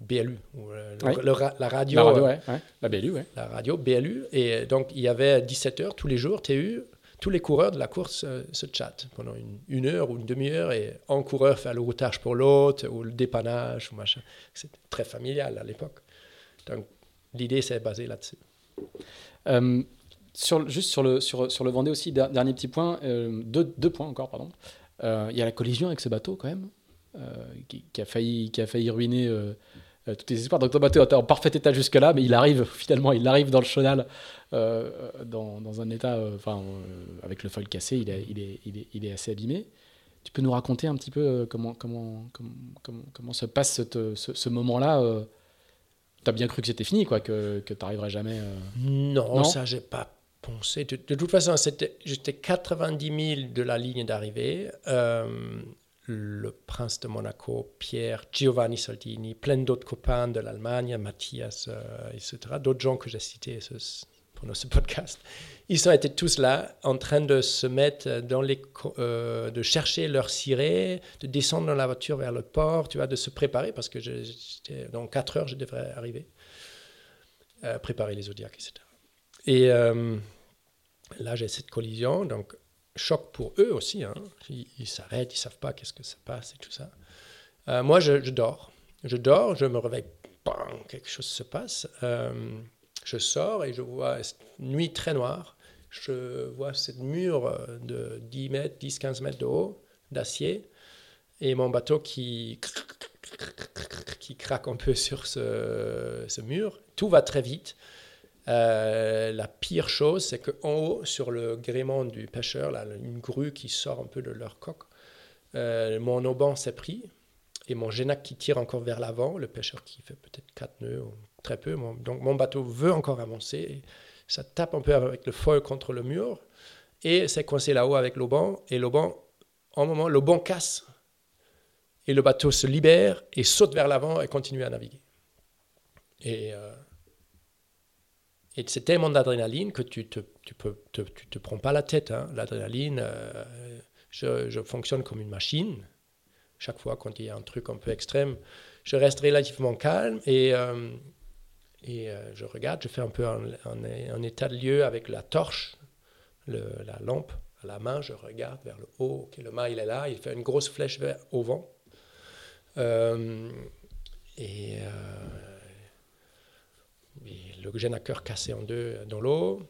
le BLU, ou euh, la radio. La radio, euh, ouais, La BLU, ouais. La radio, BLU. Et donc, il y avait 17 heures tous les jours, TU. Tous les coureurs de la course euh, se chattent pendant une, heure ou une demi-heure et un coureur fait le routage pour l'autre ou le dépannage ou machin. C'était très familial à l'époque. Donc, l'idée, c'est basé là-dessus. Sur, juste sur le, sur, sur le Vendée aussi, dernier petit point, deux, deux, points encore, pardon. Il y a la collision avec ce bateau quand même, qui, qui, a failli, qui a failli ruiner euh, tous tes espoirs. Donc ton bateau est en parfait état jusque-là, mais il arrive finalement, il arrive dans le chenal euh, dans, dans, un état, euh, enfin, avec le foil cassé, il est, il, est, il, est, il est, assez abîmé. Tu peux nous raconter un petit peu comment, comment, comment, comment, se passe ce, ce, moment-là Tu as bien cru que c'était fini, quoi, que, que tu n'arriverais jamais non, non, ça, j'ai pas De, toute façon, j'étais 90 000 de la ligne d'arrivée le prince de Monaco, Pierre, Giovanni Soldini, plein d'autres copains de l'Allemagne, Mathias, euh, etc., d'autres gens que j'ai cités pendant ce podcast. Ils ont été tous là en train de se mettre dans les, euh, de chercher leur ciré, de descendre dans la voiture vers le port, tu vois, de se préparer parce que dans 4 heures, je devrais arriver, euh, préparer les zodiacs, etc. Et là, j'ai cette collision, donc choc pour eux aussi. Hein. Ils s'arrêtent, ils savent pas qu'est-ce que ça passe et tout ça. Euh, moi, je, dors. Je dors, je me réveille, bang, quelque chose se passe. Euh, je sors et je vois une nuit très noire. Je vois cette mur de 10 mètres, 10-15 mètres de haut, d'acier, et mon bateau qui, qui craque un peu sur ce mur. Tout va très vite. Euh, la pire chose, c'est qu'en haut, sur le gréement du pêcheur, une grue qui sort un peu de leur coque, euh, mon auban s'est pris et mon génac qui tire encore vers l'avant, le pêcheur qui fait peut-être 4 nœuds ou très peu. donc mon bateau veut encore avancer. Ça tape un peu avec le foil contre le mur et c'est coincé là-haut avec l'auban. Et l'auban, en moment, l'auban casse et le bateau se libère et saute vers l'avant et continue à naviguer. Et. Euh, et c'est tellement d'adrénaline que tu te, tu te, tu te prends pas la tête. Hein. L'adrénaline, euh, je, fonctionne comme une machine. Chaque fois quand il y a un truc un peu extrême, je reste relativement calme et, euh, et euh, je regarde, je fais un peu un, état de lieu avec la torche, la lampe à la main, je regarde vers le haut, le mât il est là, il fait une grosse flèche vers, au vent. et le génaqueur cassé en deux dans l'eau.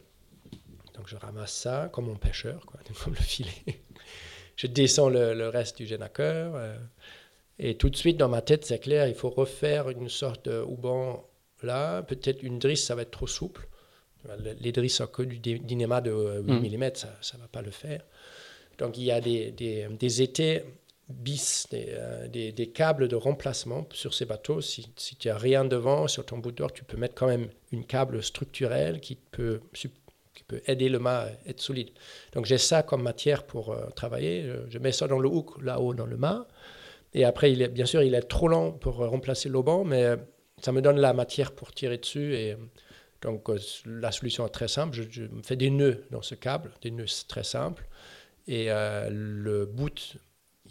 Donc je ramasse ça comme un pêcheur, quoi, comme le filet. je descends le, reste du génaqueur. Euh, et tout de suite, dans ma tête, c'est clair, il faut refaire une sorte de houban là. Peut-être une drisse, ça va être trop souple. Les drisses sont que du dynéma de 8 mm, mm, ça ne va pas le faire. Donc il y a des, des, des étés bis, euh, des, câbles de remplacement sur ces bateaux. Si, tu n'as rien devant, sur ton bout d'or, tu peux mettre quand même une câble structurelle qui peut, aider le mât à être solide. Donc j'ai ça comme matière pour euh, travailler. Je, mets ça dans le hook, là-haut dans le mât. Et après, il est, bien sûr, il est trop lent pour remplacer l'auban, mais euh, ça me donne la matière pour tirer dessus. Et donc la solution est très simple. Je, je fais des nœuds dans ce câble, des nœuds très simples. Et le bout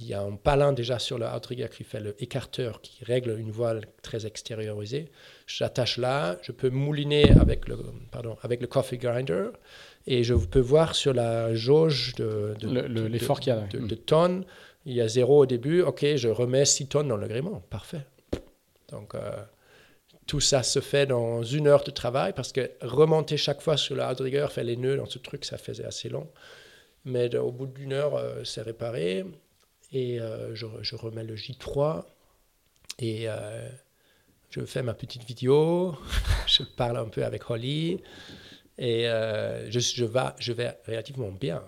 il y a un palin déjà sur le outrigger qui fait le écarteur, qui règle une voile très extériorisée. J'attache là, je peux mouliner avec le, pardon, avec le coffee grinder et je peux voir sur la jauge de, l'effort qu'il y a de, tonnes. Il y a zéro au début, ok, je remets 6 tonnes dans le gréement, parfait. Donc euh, tout ça se fait dans une heure de travail parce que remonter chaque fois sur le outrigger, faire les nœuds dans ce truc, ça faisait assez long. Mais au bout d'une heure, euh, c'est réparé et euh, je, remets le J3 et euh, je fais ma petite vidéo, je parle un peu avec Holly et euh, je, je, vais, je vais relativement bien.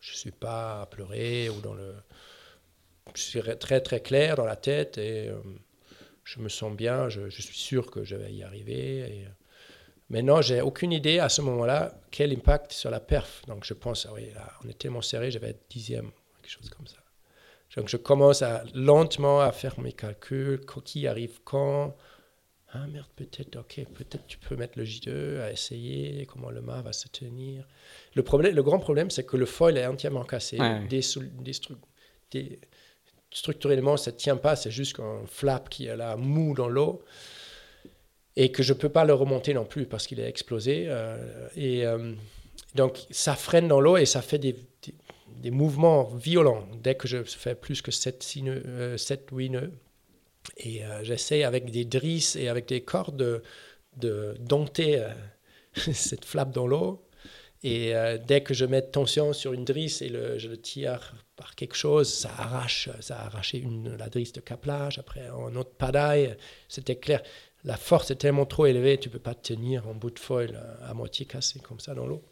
Je ne suis pas à pleurer ou dans le... Je suis très très clair dans la tête et je me sens bien, je, suis sûr que je vais y arriver. Et, Maintenant, j'ai aucune idée à ce moment-là quel impact sur la perf. Donc je pense, ah oui, on est tellement serré, je vais être dixième, quelque chose comme ça. Donc je commence à, lentement à faire mes calculs, qui arrive quand? Ah merde, peut-être, ok, peut-être tu peux mettre le J2 à essayer, comment le mât va se tenir. Le, problème, le grand problème, c'est que le foil est entièrement cassé. Des, des, structurellement, ça ne tient pas, c'est juste un flap qui est là, mou dans l'eau. Et que je ne peux pas le remonter non plus parce qu'il est explosé. Euh, et euh, donc, ça freine dans l'eau et ça fait des, des mouvements violents dès que je fais plus que 7, 7 8 nœuds. Et euh, j'essaie avec des drisses et avec des cordes de, dompter euh, cette flappe dans l'eau. Et euh, dès que je mets tension sur une drisse et le, je le tire par quelque chose, ça arrache, ça a arraché une, la drisse de caplage. Après, un autre padaille, c'était clair. La force est tellement trop élevée, tu peux pas tenir en bout de foil à moitié cassé comme ça dans l'eau.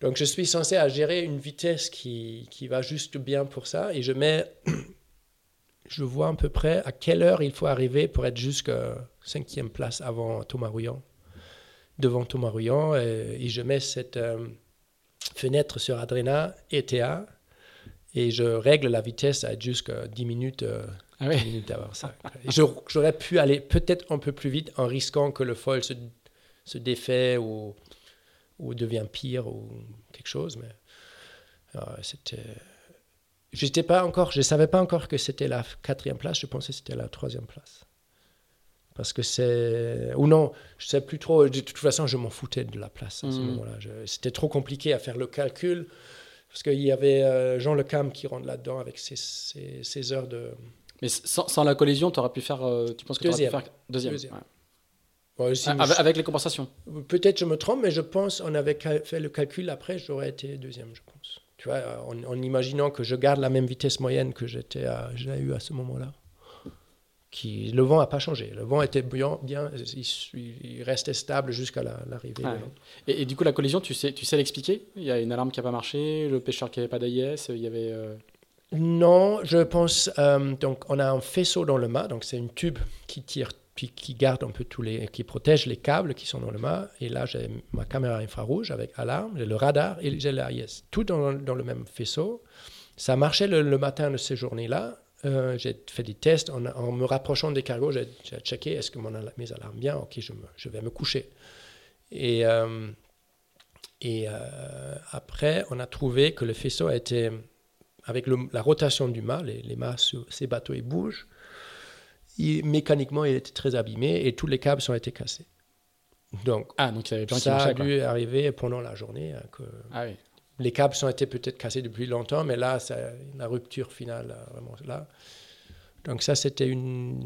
Donc je suis censé à gérer une vitesse qui, qui va juste bien pour ça et je mets, je vois à peu près à quelle heure il faut arriver pour être jusqu'à cinquième place avant Thomas devant Thomas Rouillon et, je mets cette euh, fenêtre sur Adrena ETA et je règle la vitesse à jusqu'à 10 minutes. Euh, ah minutes ça. J'aurais pu aller peut-être un peu plus vite en risquant que le foil se, se défait ou ou devient pire ou quelque chose. Mais euh, c'était. J'étais pas encore, je savais pas encore que c'était la quatrième place. Je pensais que c'était la troisième place. Parce que c'est. Ou non, je sais plus trop. De toute façon, je m'en foutais de la place à ce mhm. moment-là. C'était trop compliqué à faire le calcul. Parce qu'il y avait euh, Jean Lecam qui rentre là-dedans avec ses, ses, heures de. Mais sans, sans la collision, tu aurais pu faire. Euh, tu penses que tu aurais pu faire deuxième, deuxième. Avec, les compensations Peut-être je me trompe, mais je pense on avait fait le calcul après, j'aurais été deuxième, je pense. Tu vois, en, imaginant que je garde la même vitesse moyenne que j'étais j'ai eu à ce moment-là. Qui, le vent n'a pas changé. Le vent était bien, bien il, restait stable jusqu'à l'arrivée. et, du coup, la collision, tu sais, tu sais l'expliquer? Il y a une alarme qui n'a pas marché, le pêcheur qui n'avait pas d'AIS, il y avait... Euh, non, je pense... Euh, donc, on a un faisceau dans le mât, donc c'est une tube qui tire qui garde un peu tous les, qui protège les câbles qui sont dans le mât. Et là, j'ai ma caméra infrarouge avec alarme, le radar et j'ai l'AIS, tout dans, dans, le même faisceau. Ça marchait le, matin de ces journées-là. Euh, j'ai fait des tests en, me rapprochant des cargos. J'ai checké est-ce que mon, mes alarmes bien? Ok, je, vais me coucher. Et, euh, et euh, après, on a trouvé que le faisceau a été, avec la rotation du mât, les, les mâts ces bateaux ils bougent mécaniquement, il était très abîmé et tous les câbles ont été cassés. Donc, ah, donc ça, ça a dû arriver pendant la journée. Hein, que ah, oui. Les câbles ont été peut-être cassés depuis longtemps, mais là, la rupture finale, vraiment là. Donc ça, c'était une,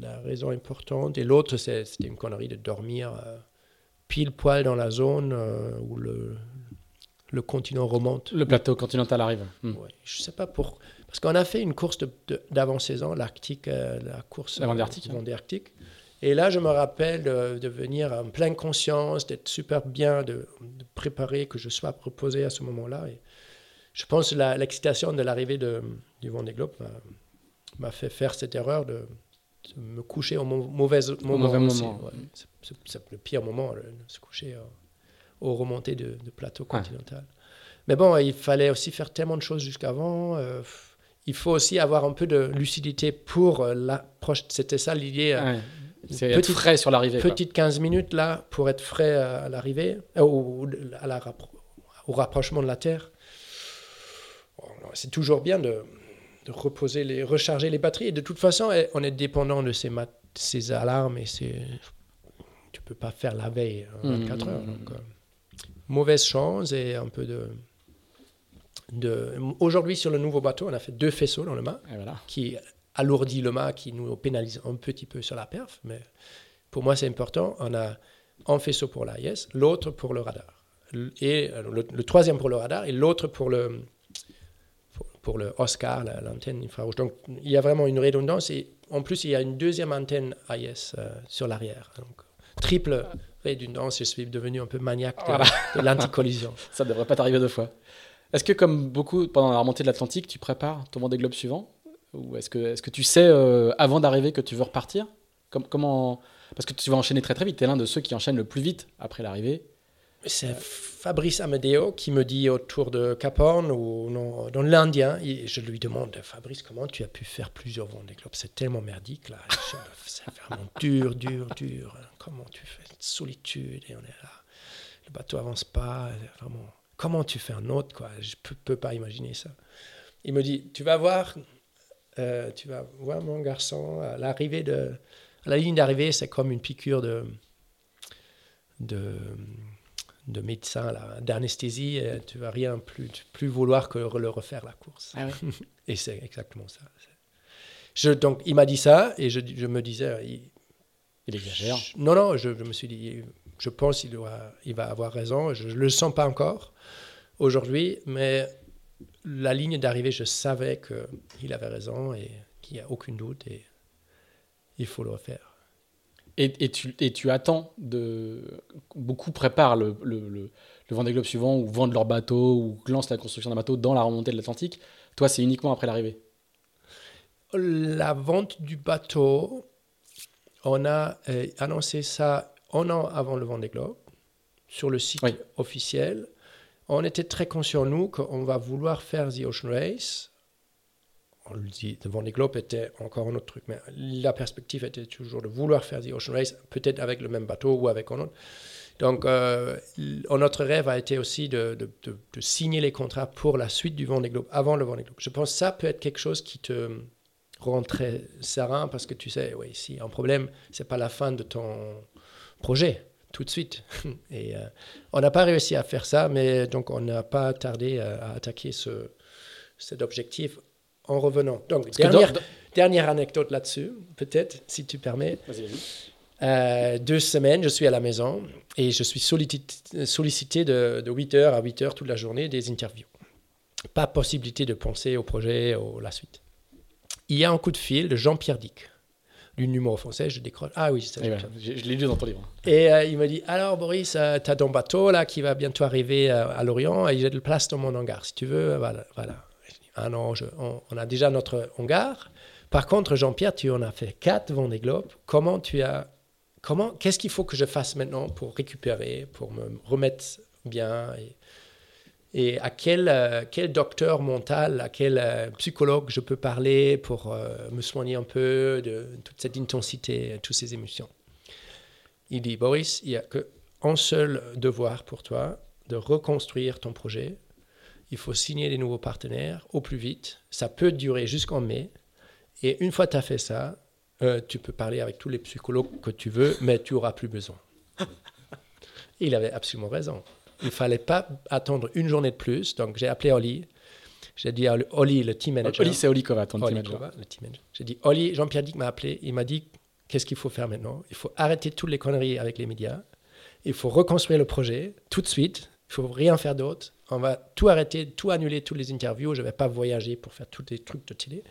la raison importante. Et l'autre, c'était une connerie de dormir euh, pile poil dans la zone euh, où le, le continent remonte. Le plateau continental arrive. Hmm. je ne sais pas pour parce qu'on a fait une course d'avant-saison, l'Arctique, euh, la course Vendée Arctique. Arctique. Et là, je me rappelle de, venir en pleine conscience, d'être super bien, de, préparer, que je sois proposé à ce moment-là. Et je pense que l'excitation de l'arrivée du Vendée Globe m'a fait faire cette erreur de, me coucher au mauvais moment. Mauvais moment. C'est le pire moment, de se coucher au, remontées de, plateau continental. Mais bon, il fallait aussi faire tellement de choses jusqu'avant. Euh, il faut aussi avoir un peu de lucidité pour euh, l'approche. C'était ça l'idée. Euh, c'est être frais sur l'arrivée. Petite 15 minutes là pour être frais à l'arrivée, euh, au, à la, au rapprochement de la Terre. C'est toujours bien de, de reposer les, recharger les batteries. Et de toute façon, eh, on est dépendant de ces, ces alarmes et ces, tu peux pas faire la veille 24 heures. Donc, mauvaise chance et un peu de. De... Aujourd'hui, sur le nouveau bateau, on a fait deux faisceaux dans le mât qui alourdit le mât, qui nous pénalise un petit peu sur la perf. Mais pour moi, c'est important. On a un faisceau pour l'AIS, l'autre pour le radar. Et euh, le, troisième pour le radar et l'autre pour le, pour, le Oscar, l'antenne infrarouge. Donc, il y a vraiment une redondance. Et en plus, il y a une deuxième antenne AIS euh, sur l'arrière. Donc, triple redondance. Je suis devenu un peu maniaque de, l'anticollision. Ça ne devrait pas t'arriver deux fois. Est-ce que, comme beaucoup, pendant la remontée de l'Atlantique, tu prépares ton Vendée Globe suivant? Ou est-ce que, est que tu sais, euh, avant d'arriver, que tu veux repartir? Comme, Comment Parce que tu vas enchaîner très très vite. Tu es l'un de ceux qui enchaînent le plus vite après l'arrivée. C'est Fabrice Amedeo qui me dit autour de Cap Horn ou non, dans l'Indien, je lui demande Fabrice, comment tu as pu faire plusieurs Vendée Globe C'est tellement merdique là. C'est vraiment dur, dur, dur. Comment tu fais? Solitude et on est là. Le bateau avance pas. Vraiment, comment tu fais un autre quoi? Je peux, peux pas imaginer ça. Il me dit, tu vas voir, euh, tu vas voir mon garçon à l'arrivée de, à la ligne d'arrivée, c'est comme une piqûre de de, de médecin d'anesthésie, tu vas rien plus, plus vouloir que le refaire la course. Ah et c'est exactement ça. Je, donc il m'a dit ça et je, je me disais, il exagère. non, non, je, me suis dit, je pense qu'il il va avoir raison. Je ne le sens pas encore aujourd'hui, mais la ligne d'arrivée, je savais qu'il avait raison et qu'il n'y a aucun doute et il faut le refaire. Et, et, tu, et tu attends de. Beaucoup préparent le, le, le, Vendée Globe suivant ou vendent leur bateau ou lancent la construction d'un bateau dans la remontée de l'Atlantique. Toi, c'est uniquement après l'arrivée La vente du bateau, on a euh, annoncé ça un an avant le Vendée Globe sur le site officiel. On était très conscients, nous, qu'on va vouloir faire The Ocean Race. On le dit, le Vendée Globe était encore un autre truc, mais la perspective était toujours de vouloir faire The Ocean Race, peut-être avec le même bateau ou avec un autre. Donc, euh, notre rêve a été aussi de, de, signer les contrats pour la suite du Vendée Globe, avant le Vendée Globe. Je pense que ça peut être quelque chose qui te rend très serein parce que tu sais, oui, si un problème, c'est pas la fin de ton projet tout de suite. Et euh, on n'a pas réussi à faire ça, mais donc on n'a pas tardé à, attaquer ce, cet objectif en revenant. Donc, dernière, dernière, anecdote là-dessus, peut-être, si tu permets. Euh, deux semaines, je suis à la maison et je suis sollicité, sollicité de, de 8h à 8h toute la journée des interviews. Pas possibilité de penser au projet, ou la suite il y a un coup de fil de Jean-Pierre Dick, numéro français, je décroche. Ah oui, ça, je, l'ai lu dans ton livre. Et euh, il me dit Alors, Boris, euh, tu as ton bateau là qui va bientôt arriver euh, à Lorient et j'ai de la place dans mon hangar. Si tu veux, voilà. voilà. ah non, on, a déjà notre hangar. Par contre, Jean-Pierre, tu en as fait quatre Vendée Globe. Comment tu as. Comment, qu'est-ce qu'il faut que je fasse maintenant pour récupérer, pour me remettre bien et, et à quel, euh, quel docteur mental, à quel euh, psychologue je peux parler pour euh, me soigner un peu de toute cette intensité, toutes ces émotions? Il dit, Boris, il n'y a qu'un seul devoir pour toi, de reconstruire ton projet. Il faut signer des nouveaux partenaires au plus vite. Ça peut durer jusqu'en mai. Et une fois que tu as fait ça, tu peux parler avec tous les psychologues que tu veux, mais tu auras plus besoin. il avait absolument raison. Il ne fallait pas attendre une journée de plus. Donc, j'ai appelé Oli. J'ai dit à Oli, le team manager. Oli, c'est Oli Kova, ton team manager. J'ai dit, Oli, Jean-Pierre Dick m'a appelé. Il m'a dit, qu'est-ce qu'il faut faire maintenant? Il faut arrêter toutes les conneries avec les médias. Il faut reconstruire le projet tout de suite. Il faut rien faire d'autre. On va tout arrêter, tout annuler, toutes les interviews. Je ne vais pas voyager pour faire tous les trucs de télé.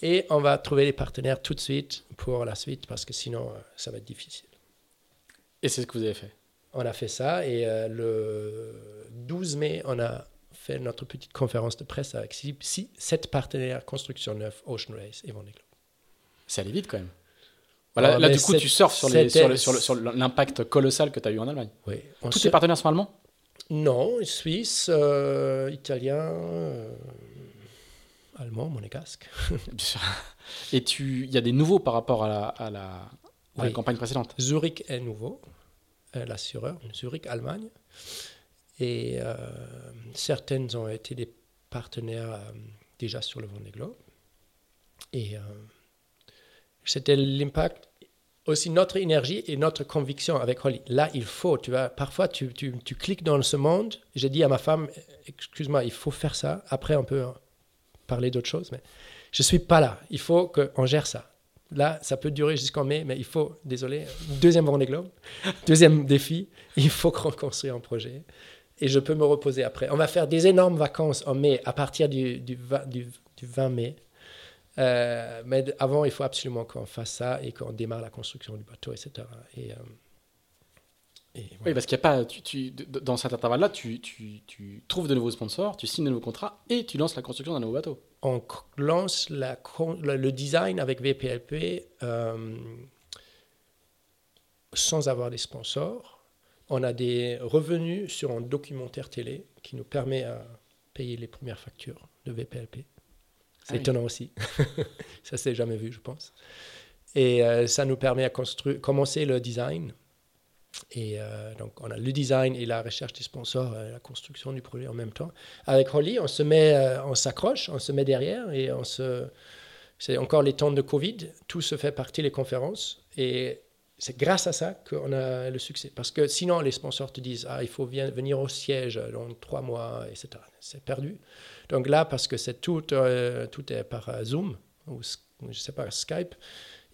Et on va trouver des partenaires tout de suite pour la suite parce que sinon, euh, ça va être difficile. Et c'est ce que vous avez fait? On a fait ça et euh, le 12 mai, on a fait notre petite conférence de presse avec six, sept partenaires Construction Neuf, Ocean Race et Vendée Globe. C'est allé vite quand même. Voilà, là, du coup, tu surfes sur, l'impact colossal que tu as eu en Allemagne. Oui. Tous tes partenaires sont allemands? Non, suisse, euh, italien, euh, allemand, monégasque. et il y a des nouveaux par rapport à la, à la campagne précédente? Zurich est nouveau. Euh, l'assureur, Zurich, Allemagne. Et euh, certaines ont été des partenaires euh, déjà sur le Vendée Globe. et c'était l'impact aussi notre énergie et notre conviction avec Holly. Là, il faut, tu vois, parfois tu, tu, tu cliques dans ce monde. J'ai dit à ma femme, excuse-moi, il faut faire ça. Après, on peut parler d'autre chose, mais je suis pas là. Il faut qu'on gère ça. Là, ça peut durer jusqu'en mai, mais il faut, désolé, deuxième Vendée Globe, deuxième défi, il faut qu'on construise un projet. Et je peux me reposer après. On va faire des énormes vacances en mai, à partir du, du, du, du 20 mai. Euh, mais avant, il faut absolument qu'on fasse ça et qu'on démarre la construction du bateau, etc. Et, euh, Oui, parce qu'il n'y a pas. Tu, tu, dans cet intervalle-là, tu, tu, trouves de nouveaux sponsors, tu signes de nouveaux contrats et tu lances la construction d'un nouveau bateau. On lance la, le design avec VPLP euh, sans avoir des sponsors. On a des revenus sur un documentaire télé qui nous permet à payer les premières factures de VPLP. C'est ah étonnant aussi. ça s'est jamais vu, je pense. Et euh, ça nous permet à construire, commencer le design. Et euh, donc, on a le design et la recherche des sponsors, euh, la construction du projet en même temps. Avec Holly, on se met, on s'accroche, on se met derrière et on se. C'est encore les temps de Covid, tout se fait partie des conférences et c'est grâce à ça qu'on a le succès. Parce que sinon, les sponsors te disent ah, il faut venir au siège dans trois mois, etc. C'est perdu. Donc là, parce que c'est tout, euh, tout est par euh, Zoom, ou je sais pas, Skype,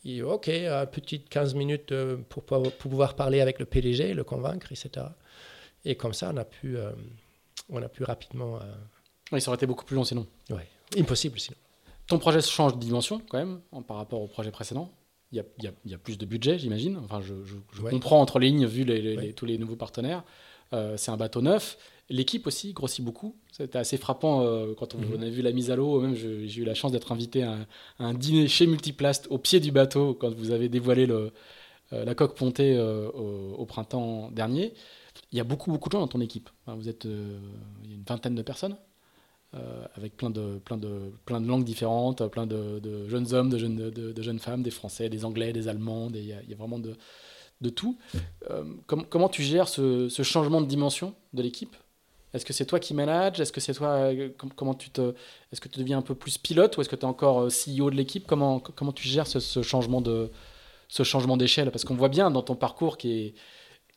il, OK, une petite 15 minutes euh, pour, pour, pouvoir parler avec le PDG, le convaincre, etc. Et comme ça, on a pu, on a pu rapidement. Oui, ça aurait été beaucoup plus long sinon. Oui, impossible sinon. Ton projet change de dimension quand même par rapport au projet précédent il y, a, il, y a, plus de budget, j'imagine. Enfin, je, je, comprends entre les lignes vu les, tous les nouveaux partenaires. c'est un bateau neuf. L'équipe aussi grossit beaucoup. C'était assez frappant euh, quand on, mhm. a vu la mise à l'eau. Même j'ai eu la chance d'être invité à un, dîner chez Multiplast au pied du bateau quand vous avez dévoilé le, euh, la coque pontée euh, au, printemps dernier. Il y a beaucoup beaucoup de gens dans ton équipe. vous êtes il y a une vingtaine de personnes avec plein de plein de plein de langues différentes, plein de, jeunes hommes, de jeunes de, jeunes femmes, des Français, des Anglais, des Allemands. il, y a, vraiment de de tout. comment tu gères ce, ce changement de dimension de l'équipe? Est-ce que c'est toi qui manages Est-ce que c'est toi euh, comment tu te Est-ce que tu deviens un peu plus pilote ou est-ce que tu es encore euh, CEO de l'équipe? Comment comment tu gères ce, changement de ce changement d'échelle? Parce qu'on voit bien dans ton parcours qui est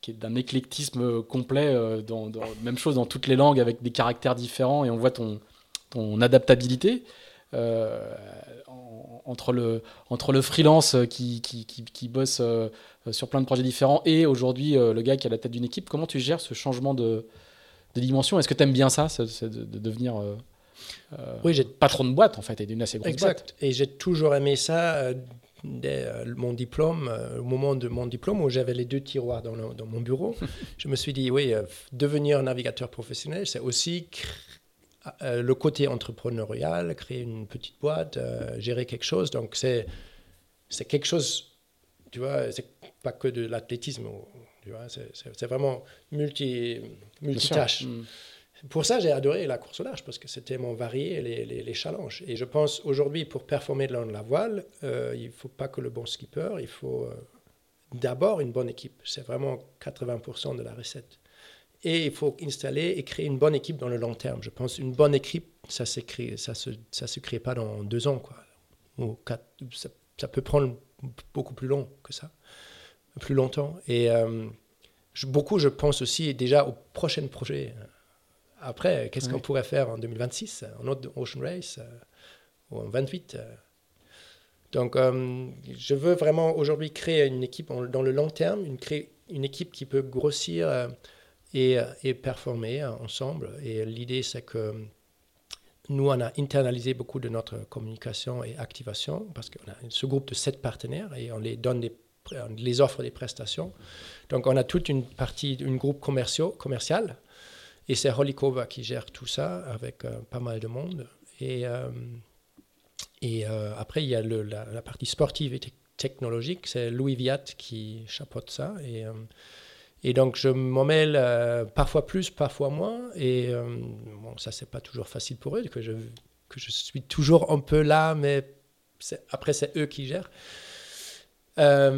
qui est d'un éclectisme complet, euh, dans, même chose dans toutes les langues avec des caractères différents et on voit ton ton adaptabilité. entre le, entre le freelance qui, qui, qui, bosse sur plein de projets différents et aujourd'hui le gars qui est à la tête d'une équipe, comment tu gères ce changement de, Est-ce que tu aimes bien ça, de, devenir euh, euh, oui, patron de boîte en fait et d'une assez grosse exact. Et j'ai toujours aimé ça. Euh, dès mon diplôme, au moment de mon diplôme où j'avais les deux tiroirs dans, dans mon bureau, je me suis dit, oui, devenir navigateur professionnel, c'est aussi le côté entrepreneurial, créer une petite boîte, gérer quelque chose. Donc, c'est, c'est quelque chose, tu vois, c'est pas que de l'athlétisme c'est vraiment multi, multitâche. Mm. Pour ça, j'ai adoré la course au large parce que c'était mon varié les, les, challenges. Et je pense aujourd'hui, pour performer dans la voile, euh, il ne faut pas que le bon skipper, il faut euh, d'abord une bonne équipe. C'est vraiment 80% de la recette. Et il faut installer et créer une bonne équipe dans le long terme. Je pense une bonne équipe, ça ne ça se, ça se crée pas dans deux ans. Quoi. Ou quatre, ça, ça peut prendre beaucoup plus long que ça plus longtemps. Et euh, beaucoup, je pense aussi déjà aux prochains projets. Après, qu'est-ce qu'on pourrait faire en 2026, en autre Ocean Race, euh, ou en 28 euh. donc, je veux vraiment aujourd'hui créer une équipe dans le long terme, une, une équipe qui peut grossir et, et, performer ensemble. Et l'idée, c'est que nous, on a internalisé beaucoup de notre communication et activation parce qu'on a ce groupe de sept partenaires et on les donne des les offres des prestations. Donc, on a toute une partie, une groupe commercial, et c'est Holikova qui gère tout ça avec euh, pas mal de monde. Et, euh, et euh, après, il y a la, partie sportive et technologique, c'est Louis Viat qui chapeaute ça. Et, et donc, je m'en mêle parfois plus, parfois moins. Et bon, ça, c'est pas toujours facile pour eux, que je, que je suis toujours un peu là, mais après, c'est eux qui gèrent. Euh,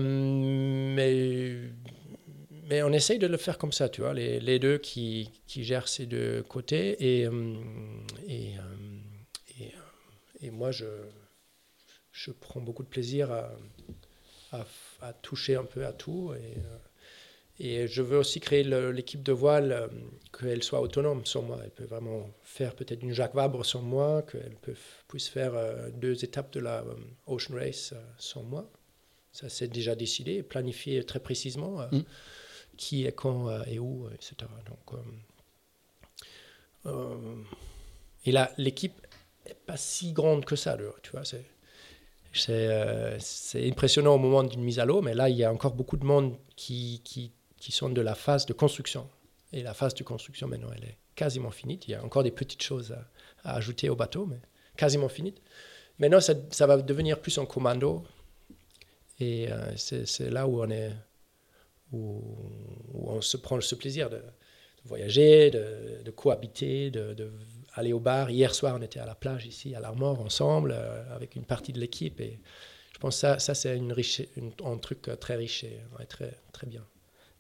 mais, on essaye de le faire comme ça, tu vois, les, deux qui, gèrent ces deux côtés. Et, euh, euh, moi, je, prends beaucoup de plaisir à, toucher un peu à tout. Et, je veux aussi créer l'équipe de voile, qu'elle soit autonome sans moi. Elle peut vraiment faire peut-être une Jacques Vabre sans moi, qu'elle puisse faire deux étapes de la Ocean Race sans moi. Ça, c'est déjà décidé, planifié très précisément mm. qui est quand et où, etc. Donc, et là, l'équipe n'est pas si grande que ça, tu vois. C'est euh, impressionnant au moment d'une mise à l'eau, mais là, il y a encore beaucoup de monde qui, qui, qui, sont de la phase de construction. Et la phase de construction, maintenant, elle est quasiment finie. Il y a encore des petites choses à, ajouter au bateau, mais quasiment finie. Maintenant, ça, ça va devenir plus en commando. Et euh, c'est là où on est, où, on se prend ce plaisir de, voyager, de, de cohabiter, de, de aller au bar. Hier soir, on était à la plage ici, à l'Armor, ensemble, euh, avec une partie de l'équipe. Et je pense que ça, ça c'est une riche, un truc euh, très riche et très, très bien.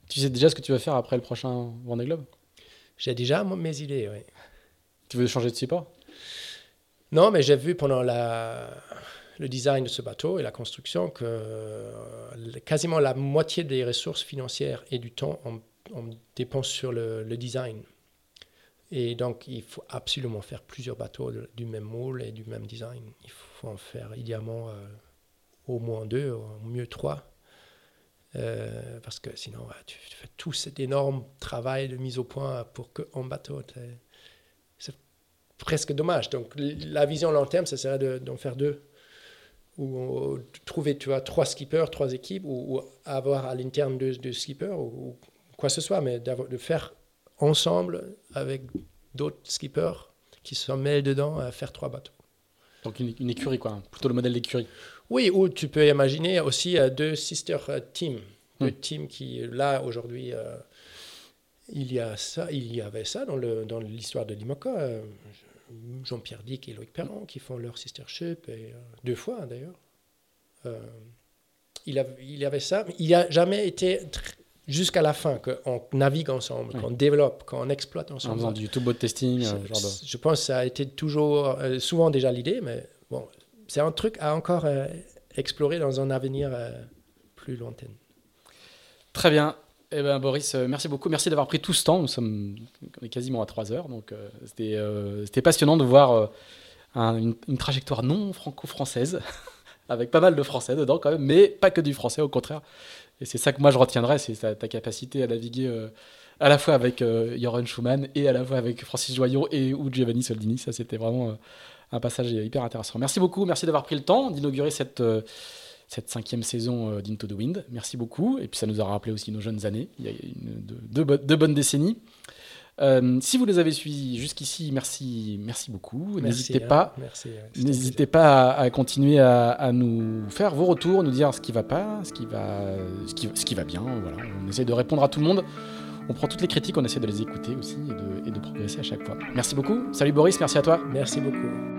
Tu sais déjà ce que tu vas faire après le prochain Vendée Globe? J'ai déjà mes idées, oui. Tu veux changer de support? Non, mais j'ai vu pendant la, le design de ce bateau et la construction euh, quasiment la moitié des ressources financières et du temps, on, dépense sur le, le design. Et donc, il faut absolument faire plusieurs bateaux du même moule et du même design. Il faut en faire idéalement euh, au moins deux, au mieux trois. Euh, parce que sinon, tu, fais tout cet énorme travail de mise au point pour qu'un bateau. C'est presque dommage. Donc, la vision long terme, ce serait d'en faire deux. Ou, trouver tu vois, trois skippers, trois équipes, ou, avoir à l'interne deux, deux, skippers, ou, ou, quoi que ce soit, mais de faire ensemble avec d'autres skippers qui se mêlent dedans à faire trois bateaux. Donc une, écurie, quoi, plutôt le modèle d'écurie. Oui, ou tu peux imaginer aussi euh, deux sister euh, teams, deux hmm. teams qui, là, aujourd'hui, euh, il, y a ça, il y avait ça dans, le, dans l'histoire de l'IMOCA. Jean-Pierre Dick et Loïc Perron qui font leur sistership, et, deux fois d'ailleurs. il, avait, il avait ça, mais il n'a jamais été jusqu'à la fin, qu'on navigue ensemble, qu'on développe, qu'on exploite ensemble. En faisant du tout testing. Euh, je pense que ça a été toujours, euh, souvent déjà l'idée, mais bon, c'est un truc à encore euh, explorer dans un avenir plus lointain. Très bien. Eh ben, Boris, merci beaucoup. Merci d'avoir pris tout ce temps. Nous sommes on est quasiment à 3 heures, donc c'était passionnant de voir une, trajectoire non franco-française, avec pas mal de français dedans quand même, mais pas que du français, au contraire. Et c'est ça que moi je retiendrai, c'est ta, capacité à naviguer euh, à la fois avec euh, Joran Schumann et à la fois avec Francis Joyon et ou Giovanni Soldini. Ça, c'était vraiment euh, un passage hyper intéressant. Merci beaucoup, merci d'avoir pris le temps d'inaugurer cette, cette cinquième saison d'Into the Wind. Merci beaucoup. Et puis ça nous a rappelé aussi nos jeunes années, il y a une, deux, deux bonnes décennies. Euh, si vous les avez suivis jusqu'ici, merci, merci beaucoup. N'hésitez pas, n'hésitez pas à, continuer à, nous faire vos retours, nous dire ce qui va pas, ce qui va, ce qui, ce qui va bien. Voilà, on essaie de répondre à tout le monde. On prend toutes les critiques, on essaie de les écouter aussi et de, et de progresser à chaque fois. Merci beaucoup. Salut Boris, merci à toi. Merci beaucoup.